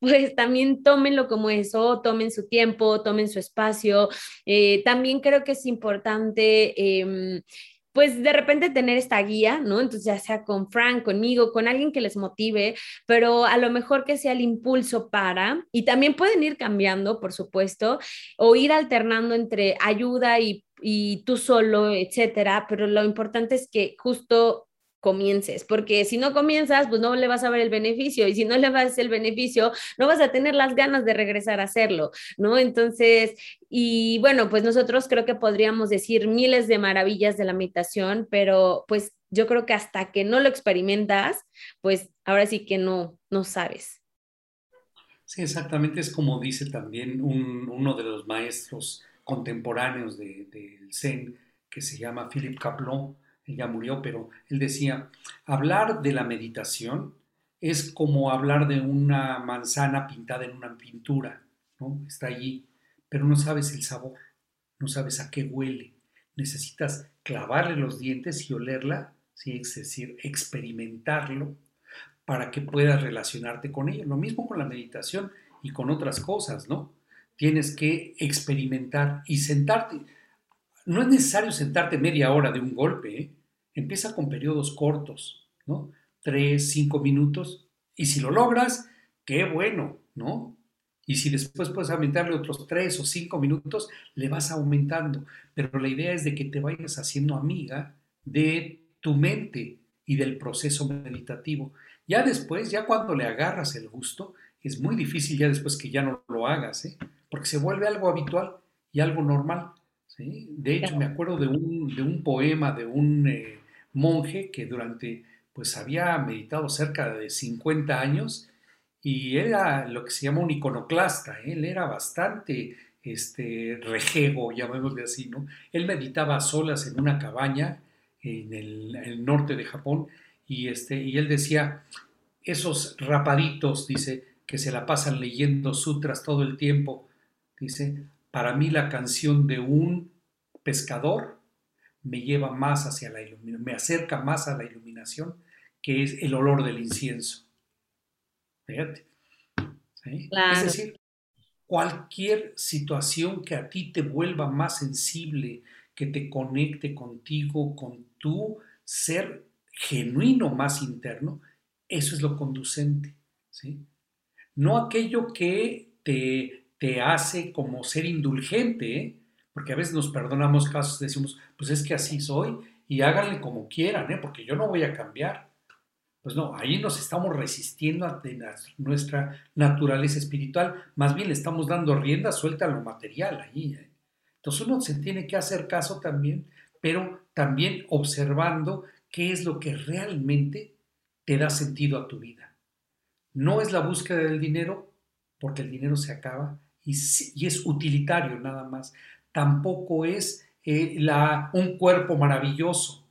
Pues también tómenlo como eso, tomen su tiempo, tomen su espacio. Eh, también creo que es importante... Em, pues de repente tener esta guía, ¿no? Entonces ya sea con Frank, conmigo, con alguien que les motive, pero a lo mejor que sea el impulso para, y también pueden ir cambiando, por supuesto, o ir alternando entre ayuda y, y tú solo, etcétera, pero lo importante es que justo comiences, porque si no comienzas, pues no le vas a ver el beneficio y si no le vas el beneficio, no vas a tener las ganas de regresar a hacerlo, ¿no? Entonces, y bueno, pues nosotros creo que podríamos decir miles de maravillas de la meditación, pero pues yo creo que hasta que no lo experimentas, pues ahora sí que no, no sabes. Sí, exactamente, es como dice también uno de los maestros contemporáneos del Zen, que se llama Philip Kaplon, él ya murió, pero él decía, hablar de la meditación es como hablar de una manzana pintada en una pintura, ¿no? Está allí, pero no sabes el sabor, no sabes a qué huele. Necesitas clavarle los dientes y olerla, ¿sí? es decir, experimentarlo para que puedas relacionarte con ella. Lo mismo con la meditación y con otras cosas, ¿no? Tienes que experimentar y sentarte no es necesario sentarte media hora de un golpe, ¿eh? empieza con periodos cortos, ¿no? Tres, cinco minutos, y si lo logras, qué bueno, ¿no? Y si después puedes aumentarle otros tres o cinco minutos, le vas aumentando. Pero la idea es de que te vayas haciendo amiga de tu mente y del proceso meditativo. Ya después, ya cuando le agarras el gusto, es muy difícil ya después que ya no lo hagas, ¿eh? porque se vuelve algo habitual y algo normal. De hecho, me acuerdo de un, poema de un eh, monje que durante, pues había meditado cerca de 50 años y era lo que se llama un iconoclasta, ¿eh? él era bastante este, rejego, llamémosle así, ¿no? Él meditaba a solas en una cabaña en el, norte de Japón y, este, y él decía, esos rapaditos, dice, que se la pasan leyendo sutras todo el tiempo, dice, para mí la canción de un pescador me lleva más hacia la iluminación, me acerca más a la iluminación, que es el olor del incienso. Fíjate. Es decir, cualquier situación que a ti te vuelva más sensible, que te conecte contigo, con tu ser genuino más interno, eso es lo conducente. ¿sí? No aquello que te te hace como ser indulgente, ¿eh? porque a veces nos perdonamos casos, decimos, pues es que así soy y háganle como quieran, ¿eh? porque yo no voy a cambiar. Pues no, ahí nos estamos resistiendo a nuestra naturaleza espiritual, más bien le estamos dando rienda suelta a lo material ahí. ¿eh? Entonces uno se tiene que hacer caso también, pero también observando qué es lo que realmente te da sentido a tu vida. No es la búsqueda del dinero, porque el dinero se acaba, y, es utilitario nada más. Tampoco es eh, la, un cuerpo maravilloso,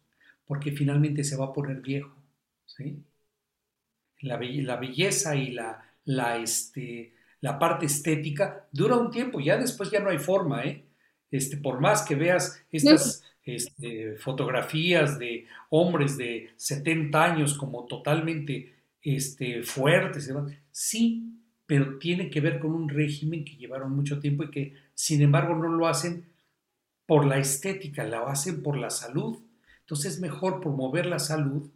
porque finalmente se va a poner viejo. ¿sí? La, la, belleza y la, la, este, la parte estética dura un tiempo, ya después ya no hay forma. ¿eh? Este, por más que veas estas este, fotografías de hombres de 70 años como totalmente este, fuertes, sí, pero tiene que ver con un régimen que llevaron mucho tiempo y que sin embargo no lo hacen por la estética, lo hacen por la salud. Entonces es mejor promover la salud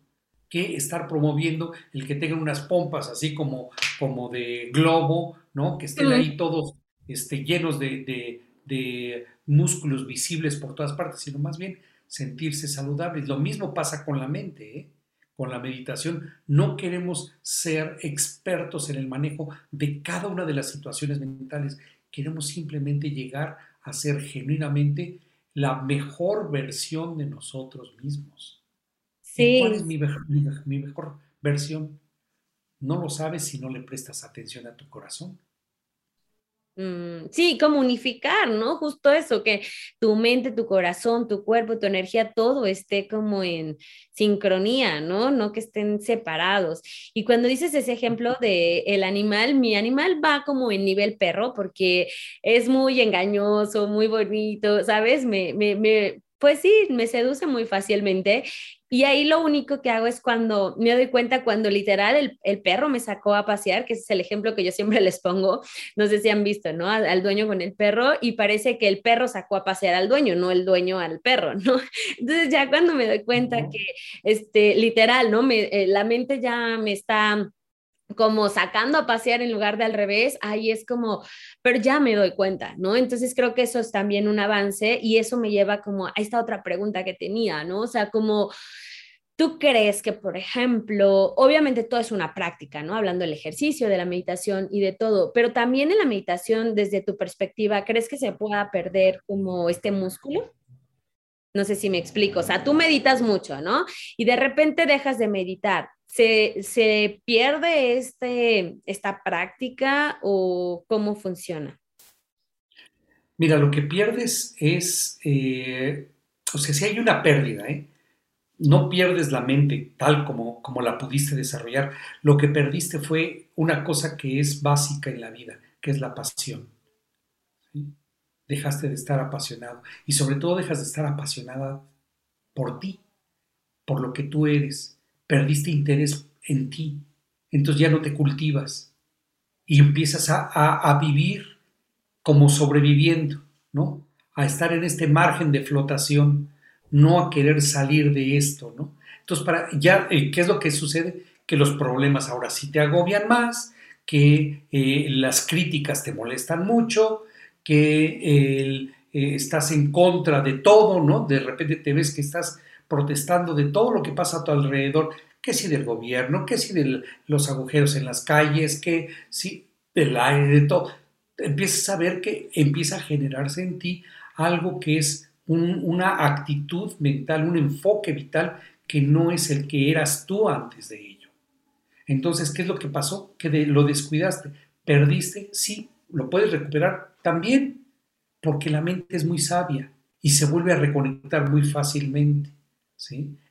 que estar promoviendo el que tengan unas pompas así como, como de globo, ¿no? Que estén ahí todos este, llenos de, de músculos visibles por todas partes, sino más bien sentirse saludables. Lo mismo pasa con la mente, ¿eh? Con la meditación, no queremos ser expertos en el manejo de cada una de las situaciones mentales. Queremos simplemente llegar a ser genuinamente la mejor versión de nosotros mismos. Sí. ¿Cuál es mi, mi mejor versión? No lo sabes si no le prestas atención a tu corazón. Mm, sí, como unificar, ¿no? Justo eso, que tu mente, tu corazón, tu cuerpo, tu energía, todo esté como en sincronía, ¿no? No que estén separados. Y cuando dices ese ejemplo de el animal, mi animal va como en nivel perro porque es muy engañoso, muy bonito, ¿sabes? Me, me, me pues sí, me seduce muy fácilmente. Y ahí lo único que hago es cuando me doy cuenta, cuando literal el, perro me sacó a pasear, que ese es el ejemplo que yo siempre les pongo, no sé si han visto, ¿no? Al, dueño con el perro y parece que el perro sacó a pasear al dueño, no el dueño al perro, ¿no? Entonces ya cuando me doy cuenta que, este, literal, ¿no? Me, eh, la mente ya me está como sacando a pasear en lugar de al revés, ahí es como, pero ya me doy cuenta, ¿no? Entonces creo que eso es también un avance y eso me lleva como a esta otra pregunta que tenía, ¿no? O sea, como... ¿Tú crees que, por ejemplo, obviamente todo es una práctica, ¿no? Hablando del ejercicio, de la meditación y de todo, pero también en la meditación, desde tu perspectiva, ¿crees que se pueda perder como este músculo? No sé si me explico, o sea, tú meditas mucho, ¿no? Y de repente dejas de meditar ¿Se, pierde este, esta práctica o cómo funciona? Mira, lo que pierdes es, eh, o sea, si hay una pérdida, ¿eh? no pierdes la mente tal como, como la pudiste desarrollar. Lo que perdiste fue una cosa que es básica en la vida, que es la pasión. Dejaste de estar apasionado y sobre todo dejas de estar apasionada por ti, por lo que tú eres perdiste interés en ti, entonces ya no te cultivas y empiezas a, vivir como sobreviviendo, ¿no? A estar en este margen de flotación, no a querer salir de esto, ¿no? Entonces, para, ya, eh, ¿qué es lo que sucede? Que los problemas ahora sí te agobian más, que eh, las críticas te molestan mucho, que eh, estás en contra de todo, ¿no? De repente te ves que estás protestando de todo lo que pasa a tu alrededor, que si del gobierno, que si de los agujeros en las calles, que si del aire, de todo. Empiezas a ver que empieza a generarse en ti algo que es una actitud mental, un enfoque vital que no es el que eras tú antes de ello. Entonces, ¿qué es lo que pasó? Que lo descuidaste, perdiste, sí, lo puedes recuperar también, porque la mente es muy sabia y se vuelve a reconectar muy fácilmente.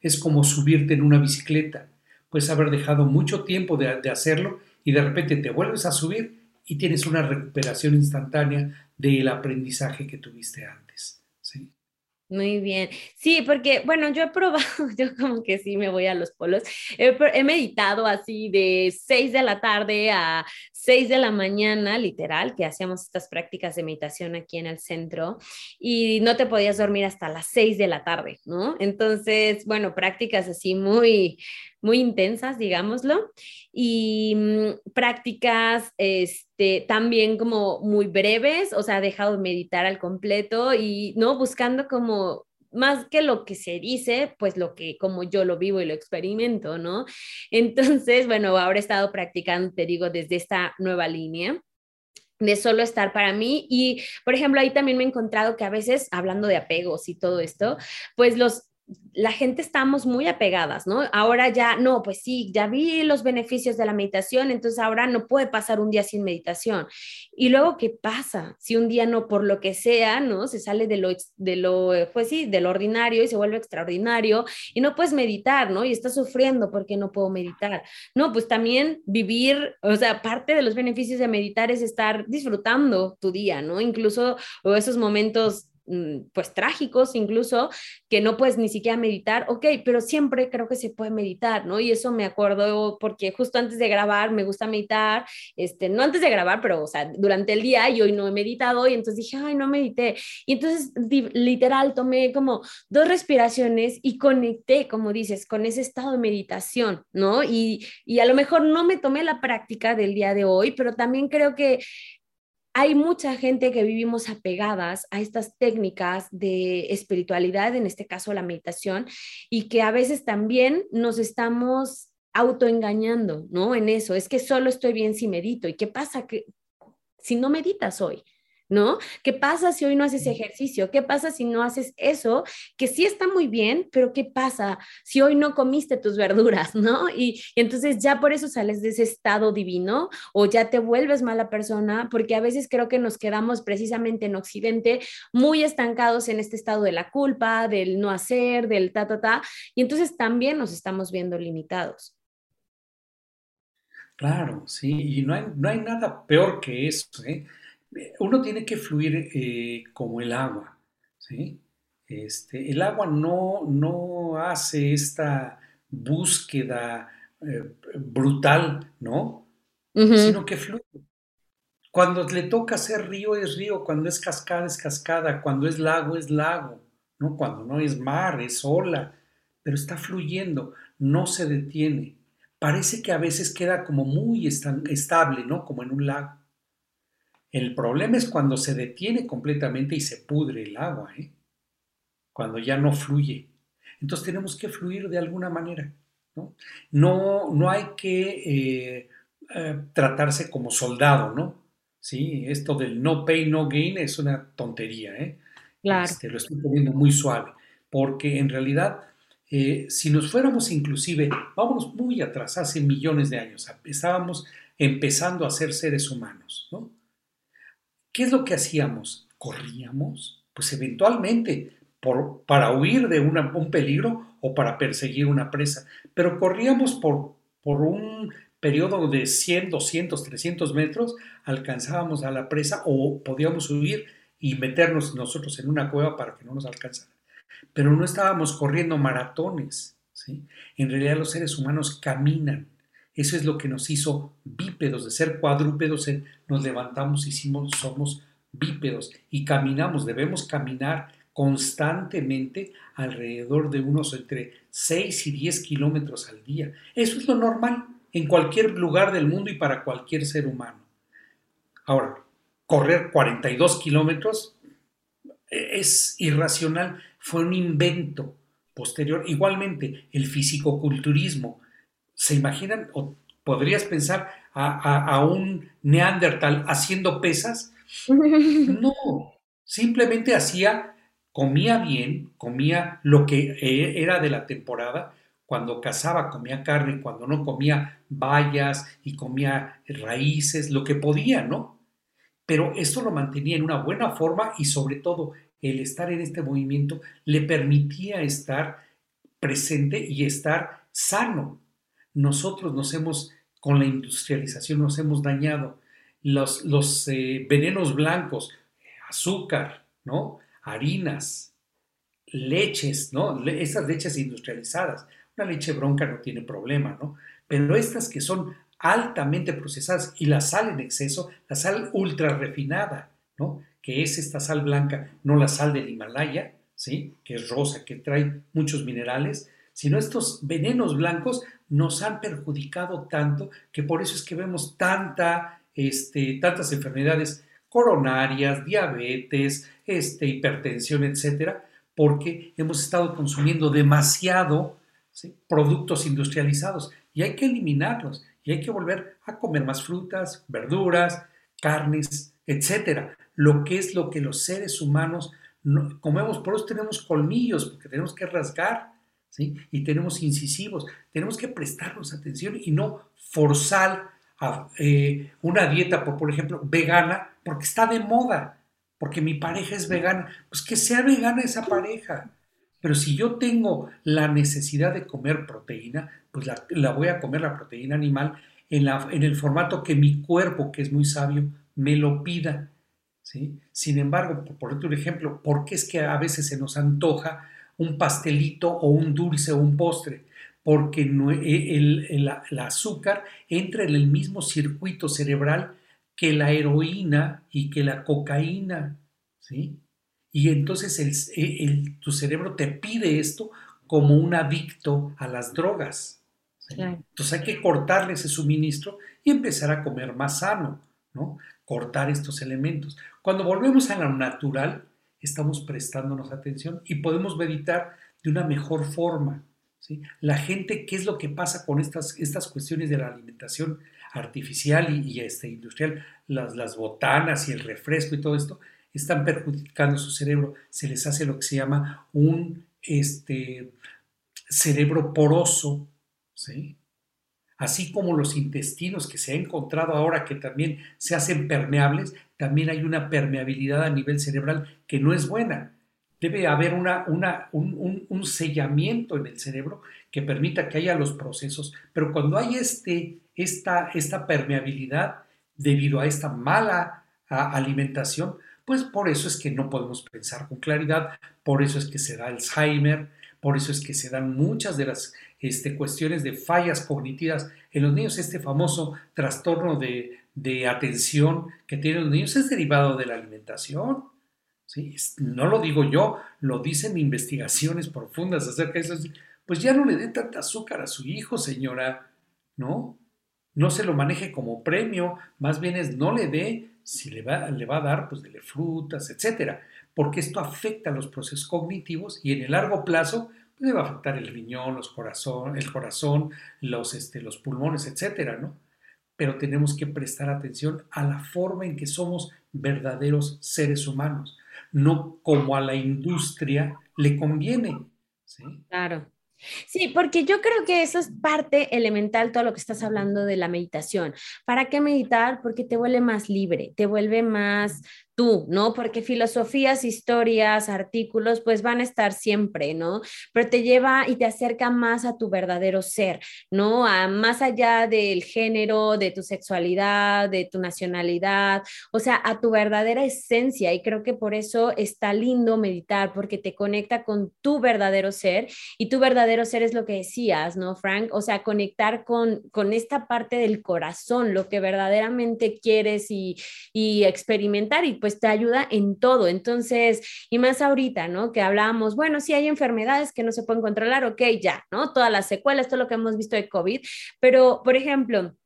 Es como subirte en una bicicleta. Puedes haber dejado mucho tiempo de hacerlo y de repente te vuelves a subir y tienes una recuperación instantánea del aprendizaje que tuviste antes. Muy bien. Sí, porque, bueno, yo he probado, yo como que sí me voy a los polos. He, meditado así de 6 de la tarde a 6 de la mañana, literal, que hacíamos estas prácticas de meditación aquí en el centro y no te podías dormir hasta las 6 de la tarde, ¿no? Entonces, bueno, prácticas así muy, muy intensas, digámoslo, y mm, prácticas este, también como muy breves, o sea, dejado de meditar al completo y no buscando como más que lo que se dice, pues lo que como yo lo vivo y lo experimento, ¿no? Entonces, bueno, ahora he estado practicando, te digo, desde esta nueva línea de solo estar para mí. Y, por ejemplo, ahí también me he encontrado que a veces, hablando de apegos y todo esto, pues los la gente estamos muy apegadas, ¿no? Ahora ya, no, pues sí, ya vi los beneficios de la meditación, entonces ahora no puede pasar un día sin meditación. Y luego, ¿qué pasa? Si un día no, por lo que sea, ¿no? Se sale de lo, de lo, pues sí, del ordinario y se vuelve extraordinario y no puedes meditar, ¿no? Y estás sufriendo porque no puedo meditar. No, pues también vivir, o sea, parte de los beneficios de meditar es estar disfrutando tu día, ¿no? Incluso esos momentos pues trágicos incluso, que no puedes ni siquiera meditar, ok, pero siempre creo que se puede meditar, ¿no? Y eso me acuerdo porque justo antes de grabar me gusta meditar, este, no antes de grabar, pero, o sea, durante el día y hoy no he meditado y entonces dije, ay, no medité. Y entonces literal tomé como dos respiraciones y conecté, como dices, con ese estado de meditación, ¿no? Y, y a lo mejor no me tomé la práctica del día de hoy, pero también creo que hay mucha gente que vivimos apegadas a estas técnicas de espiritualidad, en este caso la meditación, y que a veces también nos estamos autoengañando, ¿no? En eso, es que solo estoy bien si medito. ¿Y qué pasa que si no meditas hoy? ¿No? ¿Qué pasa si hoy no haces ejercicio? ¿Qué pasa si no haces eso? Que sí está muy bien, pero ¿qué pasa si hoy no comiste tus verduras, ¿no? Y, entonces ya por eso sales de ese estado divino o ya te vuelves mala persona, porque a veces creo que nos quedamos precisamente en Occidente muy estancados en este estado de la culpa, del no hacer, del ta, ta, ta, y entonces también nos estamos viendo limitados. Claro, sí, y no hay, no hay nada peor que eso, ¿eh? Uno tiene que fluir eh, como el agua, ¿sí? Este, el agua no, no hace esta búsqueda eh, brutal, ¿no? Sino que fluye. Cuando le toca ser río es río, cuando es cascada es cascada, cuando es lago es lago, ¿no? Cuando no es mar es ola, pero está fluyendo, no se detiene. Parece que a veces queda como muy estable, ¿no? Como en un lago. El problema es cuando se detiene completamente y se pudre el agua, ¿eh? Cuando ya no fluye. Entonces tenemos que fluir de alguna manera, ¿no? No, hay que eh, eh, tratarse como soldado, ¿no? ¿sí? Esto del no pay, no gain es una tontería, ¿eh? Claro. Este, lo estoy poniendo muy suave, porque en realidad, eh, si nos fuéramos inclusive, vámonos muy atrás, hace millones de años, estábamos empezando a ser seres humanos, ¿no? ¿Qué es lo que hacíamos? ¿Corríamos? Pues eventualmente, para huir de un peligro o para perseguir una presa, pero corríamos por, un periodo de 100, 200, 300 metros, alcanzábamos a la presa o podíamos huir y meternos nosotros en una cueva para que no nos alcanzara. Pero no estábamos corriendo maratones. ¿sí? En realidad los seres humanos caminan. Eso es lo que nos hizo bípedos, de ser cuadrúpedos, nos levantamos y somos bípedos y caminamos, debemos caminar constantemente alrededor de unos entre 6 y 10 kilómetros al día. Eso es lo normal en cualquier lugar del mundo y para cualquier ser humano. Ahora, correr 42 kilómetros es irracional, fue un invento posterior. Igualmente, el fisicoculturismo. ¿Se imaginan o podrías pensar a, un neandertal haciendo pesas? No, simplemente hacía, comía bien, comía lo que e, era de la temporada, cuando cazaba comía carne, cuando no comía bayas y comía raíces, lo que podía, ¿no? Pero esto lo mantenía en una buena forma y sobre todo el estar en este movimiento le permitía estar presente y estar sano. Nosotros nos hemos, con la industrialización, nos hemos dañado. Los, los eh, venenos blancos, azúcar, ¿no? Harinas, leches, ¿no? Esas leches industrializadas, una leche bronca no tiene problema, ¿no? Pero estas que son altamente procesadas y la sal en exceso, la sal ultra refinada, ¿no? Que es esta sal blanca, no la sal del Himalaya, ¿sí? Que es rosa, que trae muchos minerales, sino estos venenos blancos nos han perjudicado tanto que por eso es que vemos tanta, este, tantas enfermedades coronarias, diabetes, este, hipertensión, etcétera, porque hemos estado consumiendo demasiado productos industrializados y hay que eliminarlos y hay que volver a comer más frutas, verduras, carnes, etcétera. Lo que es lo que los seres humanos comemos, por eso tenemos colmillos, porque tenemos que rasgar, Y tenemos incisivos, tenemos que prestarnos atención y no forzar a, eh, una dieta, por, por ejemplo, vegana, porque está de moda, porque mi pareja es vegana, pues que sea vegana esa pareja, pero si yo tengo la necesidad de comer proteína, pues la, voy a comer la proteína animal en, la, en, el formato que mi cuerpo, que es muy sabio, me lo pida. ¿sí? Sin embargo, por, otro ejemplo, ¿por qué es que a veces se nos antoja un pastelito o un dulce o un postre? Porque e, el, el azúcar entra en el mismo circuito cerebral que la heroína y que la cocaína. ¿sí? Y entonces el, tu cerebro te pide esto como un adicto a las drogas. Entonces hay que cortarle ese suministro y empezar a comer más sano, ¿no? Cortar estos elementos. Cuando volvemos a lo natural, estamos prestándonos atención y podemos meditar de una mejor forma. ¿sí? La gente, ¿qué es lo que pasa con estas, estas cuestiones de la alimentación artificial y, este, industrial? Las, las botanas y el refresco y todo esto están perjudicando su cerebro, se les hace lo que se llama un este, cerebro poroso, ¿sí? Así como los intestinos que se ha encontrado ahora que también se hacen permeables, también hay una permeabilidad a nivel cerebral que no es buena. Debe haber una, una, un, un, sellamiento en el cerebro que permita que haya los procesos, pero cuando hay este, esta, esta permeabilidad debido a esta mala alimentación, pues por eso es que no podemos pensar con claridad, por eso es que se da Alzheimer, por eso es que se dan muchas de las este, cuestiones de fallas cognitivas en los niños. Este famoso trastorno de, de atención que tienen los niños es derivado de la alimentación. ¿sí? No lo digo yo, lo dicen investigaciones profundas acerca de eso. Pues ya no le dé tanta azúcar a su hijo, señora, ¿no? No se lo maneje como premio, más bien es no le dé, si le va, le va a dar, pues dele frutas, etcétera, porque esto afecta los procesos cognitivos y en el largo plazo le va a afectar el riñón, los corazón, el corazón, los, este, los pulmones, etcétera, ¿no? Pero tenemos que prestar atención a la forma en que somos verdaderos seres humanos, no como a la industria le conviene. ¿sí? Claro. Sí, porque yo creo que eso es parte elemental, todo lo que estás hablando de la meditación. ¿Para qué meditar? Porque te vuelve más libre, te vuelve más tú, ¿no? Porque filosofías, historias, artículos, pues van a estar siempre, ¿no? Pero te lleva y te acerca más a tu verdadero ser, ¿no? A más allá del género, de tu sexualidad, de tu nacionalidad, o sea, a tu verdadera esencia. Y creo que por eso está lindo meditar, porque te conecta con tu verdadero ser y tu verdadero ser es lo que decías, ¿no, Frank? O sea, conectar con, con esta parte del corazón, lo que verdaderamente quieres y, y experimentar y pues te ayuda en todo. Entonces, y más ahorita, ¿no? Que hablábamos, bueno, si hay enfermedades que no se pueden controlar, ok, ya, ¿no? Todas las secuelas, todo lo que hemos visto de COVID, pero, por ejemplo,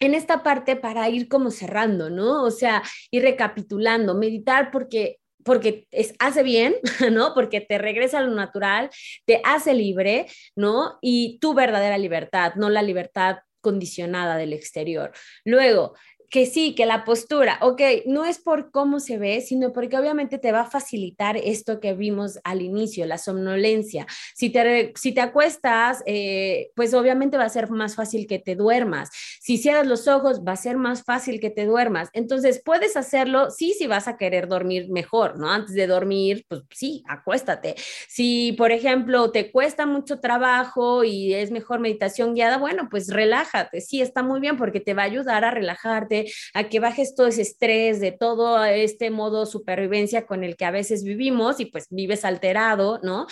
en esta parte para ir como cerrando, ¿no? O sea, ir recapitulando, meditar porque porque es, hace bien, ¿no? Porque te regresa a lo natural, te hace libre, ¿no? Y tu verdadera libertad, no la libertad condicionada del exterior. Luego, que sí, que la postura, ok, no es por cómo se ve, sino porque obviamente te va a facilitar esto que vimos al inicio, la somnolencia. Si te, si te acuestas, eh, pues obviamente va a ser más fácil que te duermas. Si cierras los ojos, va a ser más fácil que te duermas. Entonces, puedes hacerlo, sí, si vas a querer dormir mejor, ¿no? Antes de dormir, pues sí, acuéstate. Si, por ejemplo, te cuesta mucho trabajo y es mejor meditación guiada, bueno, pues relájate, sí, está muy bien porque te va a ayudar a relajarte a que bajes todo ese estrés de todo este modo supervivencia con el que a veces vivimos y pues vives alterado, ¿no?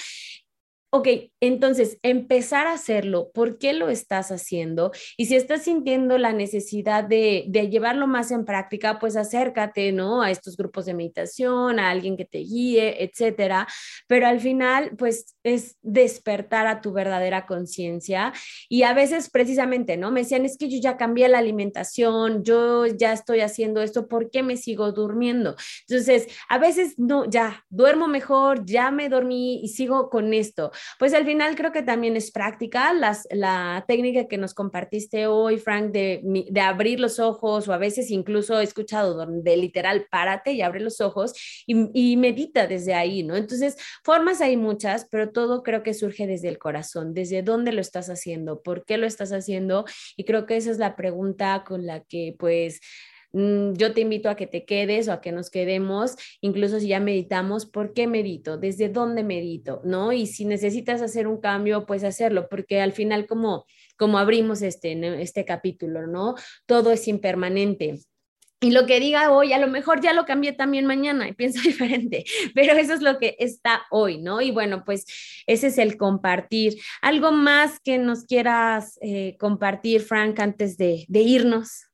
Ok, entonces empezar a hacerlo, ¿por qué lo estás haciendo? Y si estás sintiendo la necesidad de, de, llevarlo más en práctica, pues acércate, ¿no? A estos grupos de meditación, a alguien que te guíe, etcétera. Pero al final, pues es despertar a tu verdadera conciencia. Y a veces precisamente, ¿no? Me decían, es que yo ya cambié la alimentación, yo ya estoy haciendo esto, ¿por qué me sigo durmiendo? Entonces, a veces no, ya duermo mejor, ya me dormí y sigo con esto pues al final creo que también es práctica. La técnica que nos compartiste hoy, Frank, de, de abrir los ojos o a veces incluso he escuchado de literal, párate y abre los ojos y, y medita desde ahí, ¿no? Entonces, formas hay muchas, pero todo creo que surge desde el corazón, desde dónde lo estás haciendo, por qué lo estás haciendo y creo que esa es la pregunta con la que pues yo te invito a que te quedes o a que nos quedemos, incluso si ya meditamos, ¿por qué medito? ¿Desde dónde medito? ¿No? Y si necesitas hacer un cambio, pues hacerlo, porque al final como, como abrimos este, este capítulo, ¿no? Todo es impermanente. Y lo que diga hoy, a lo mejor ya lo cambié también mañana y pienso diferente, pero eso es lo que está hoy, ¿no? Y bueno, pues ese es el compartir. ¿Algo más que nos quieras eh, compartir, Frank, antes de irnos?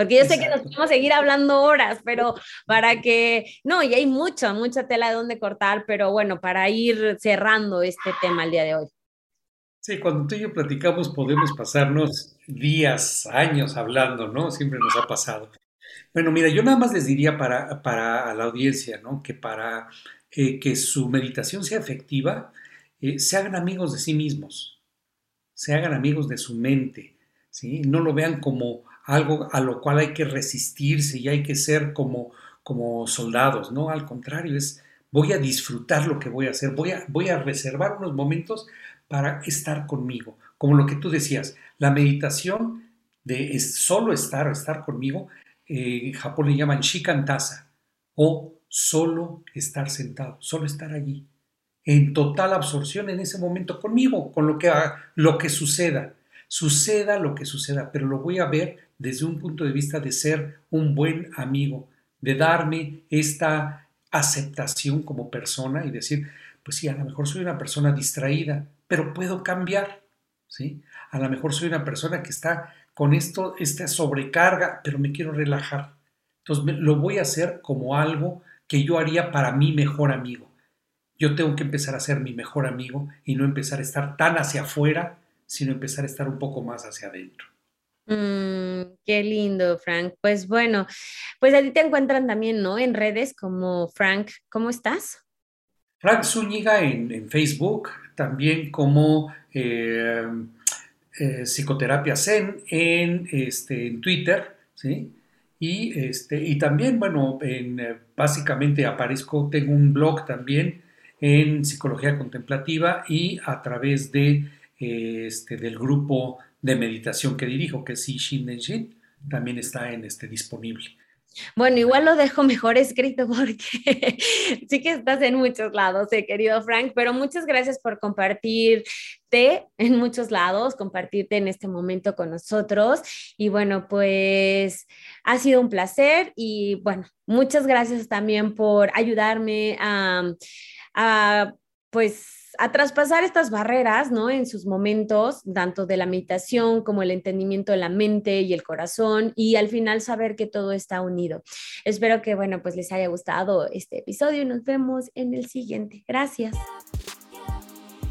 Porque yo sé que nos podemos seguir hablando horas, pero para que, no, y hay mucha, mucha tela de donde cortar, pero bueno, para ir cerrando este tema el día de hoy. Sí, cuando tú y yo platicamos podemos pasarnos días, años hablando, ¿no? Siempre nos ha pasado. Bueno, mira, yo nada más les diría para, para la audiencia, ¿no? Que para eh, que su meditación sea efectiva, eh, se hagan amigos de sí mismos, se hagan amigos de su mente, ¿sí? No lo vean como algo a lo cual hay que resistirse y hay que ser como, como soldados, ¿no? Al contrario, es voy a disfrutar lo que voy a hacer, voy a, voy a reservar unos momentos para estar conmigo. Como lo que tú decías, la meditación de solo estar o estar conmigo, eh, en Japón le llaman shikantasa o solo estar sentado, solo estar allí, en total absorción en ese momento conmigo, con lo que, lo que suceda. Suceda lo que suceda, pero lo voy a ver desde un punto de vista de ser un buen amigo de darme esta aceptación como persona y decir, pues sí, a lo mejor soy una persona distraída, pero puedo cambiar, ¿sí? A lo mejor soy una persona que está con esto, esta sobrecarga, pero me quiero relajar. Entonces lo voy a hacer como algo que yo haría para mi mejor amigo. Yo tengo que empezar a ser mi mejor amigo y no empezar a estar tan hacia afuera, sino empezar a estar un poco más hacia adentro. Mm, qué lindo, Frank. Pues bueno, pues a ti te encuentran también, ¿no? En redes como Frank, ¿cómo estás? Frank Zúñiga en, Facebook, también como eh, eh, Psicoterapia Zen en, este, en Twitter, ¿sí? Y, este, y también, bueno, en, eh, básicamente aparezco, tengo un blog también en psicología contemplativa y a través de, este, del grupo de meditación que dirijo, que es Shin Shin, también está en este, disponible. Bueno, igual lo dejo mejor escrito porque sí que estás en muchos lados, eh, querido Frank, pero muchas gracias por compartirte en muchos lados, compartirte en este momento con nosotros. Y bueno, pues ha sido un placer y bueno, muchas gracias también por ayudarme a, a pues a traspasar estas barreras, ¿no? En sus momentos, tanto de la meditación como el entendimiento de la mente y el corazón, y al final saber que todo está unido. Espero que, bueno, pues les haya gustado este episodio y nos vemos en el siguiente. Gracias.